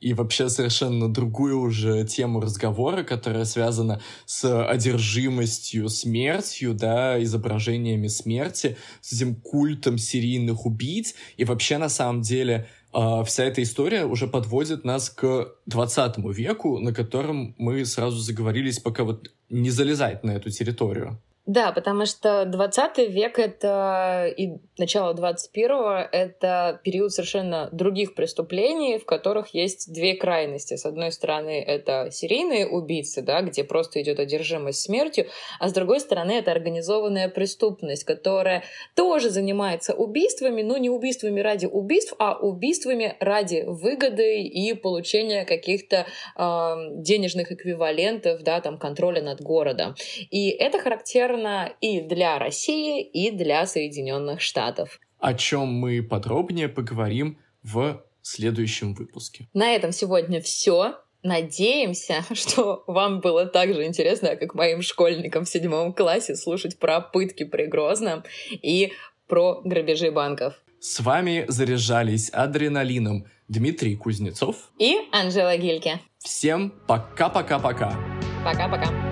и вообще совершенно другую уже тему разговора, которая связана с одержимостью смертью, да, изображениями смерти, с этим культом серийных убийц. И вообще, на самом деле, а, вся эта история уже подводит нас к 20 веку, на котором мы сразу заговорились, пока вот не залезать на эту территорию. Да, потому что 20 век это и начало 21 это период совершенно других преступлений, в которых есть две крайности. С одной стороны, это серийные убийцы, да, где просто идет одержимость смертью, а с другой стороны, это организованная преступность, которая тоже занимается убийствами, но не убийствами ради убийств, а убийствами ради выгоды и получения каких-то э, денежных эквивалентов, да, там, контроля над городом. И это характерно характерно и для России, и для Соединенных Штатов. О чем мы подробнее поговорим в следующем выпуске. На этом сегодня все. Надеемся, что вам было так же интересно, как моим школьникам в седьмом классе слушать про пытки при Грозном и про грабежи банков. С вами заряжались адреналином Дмитрий Кузнецов и Анжела Гильке. Всем пока-пока-пока. Пока-пока.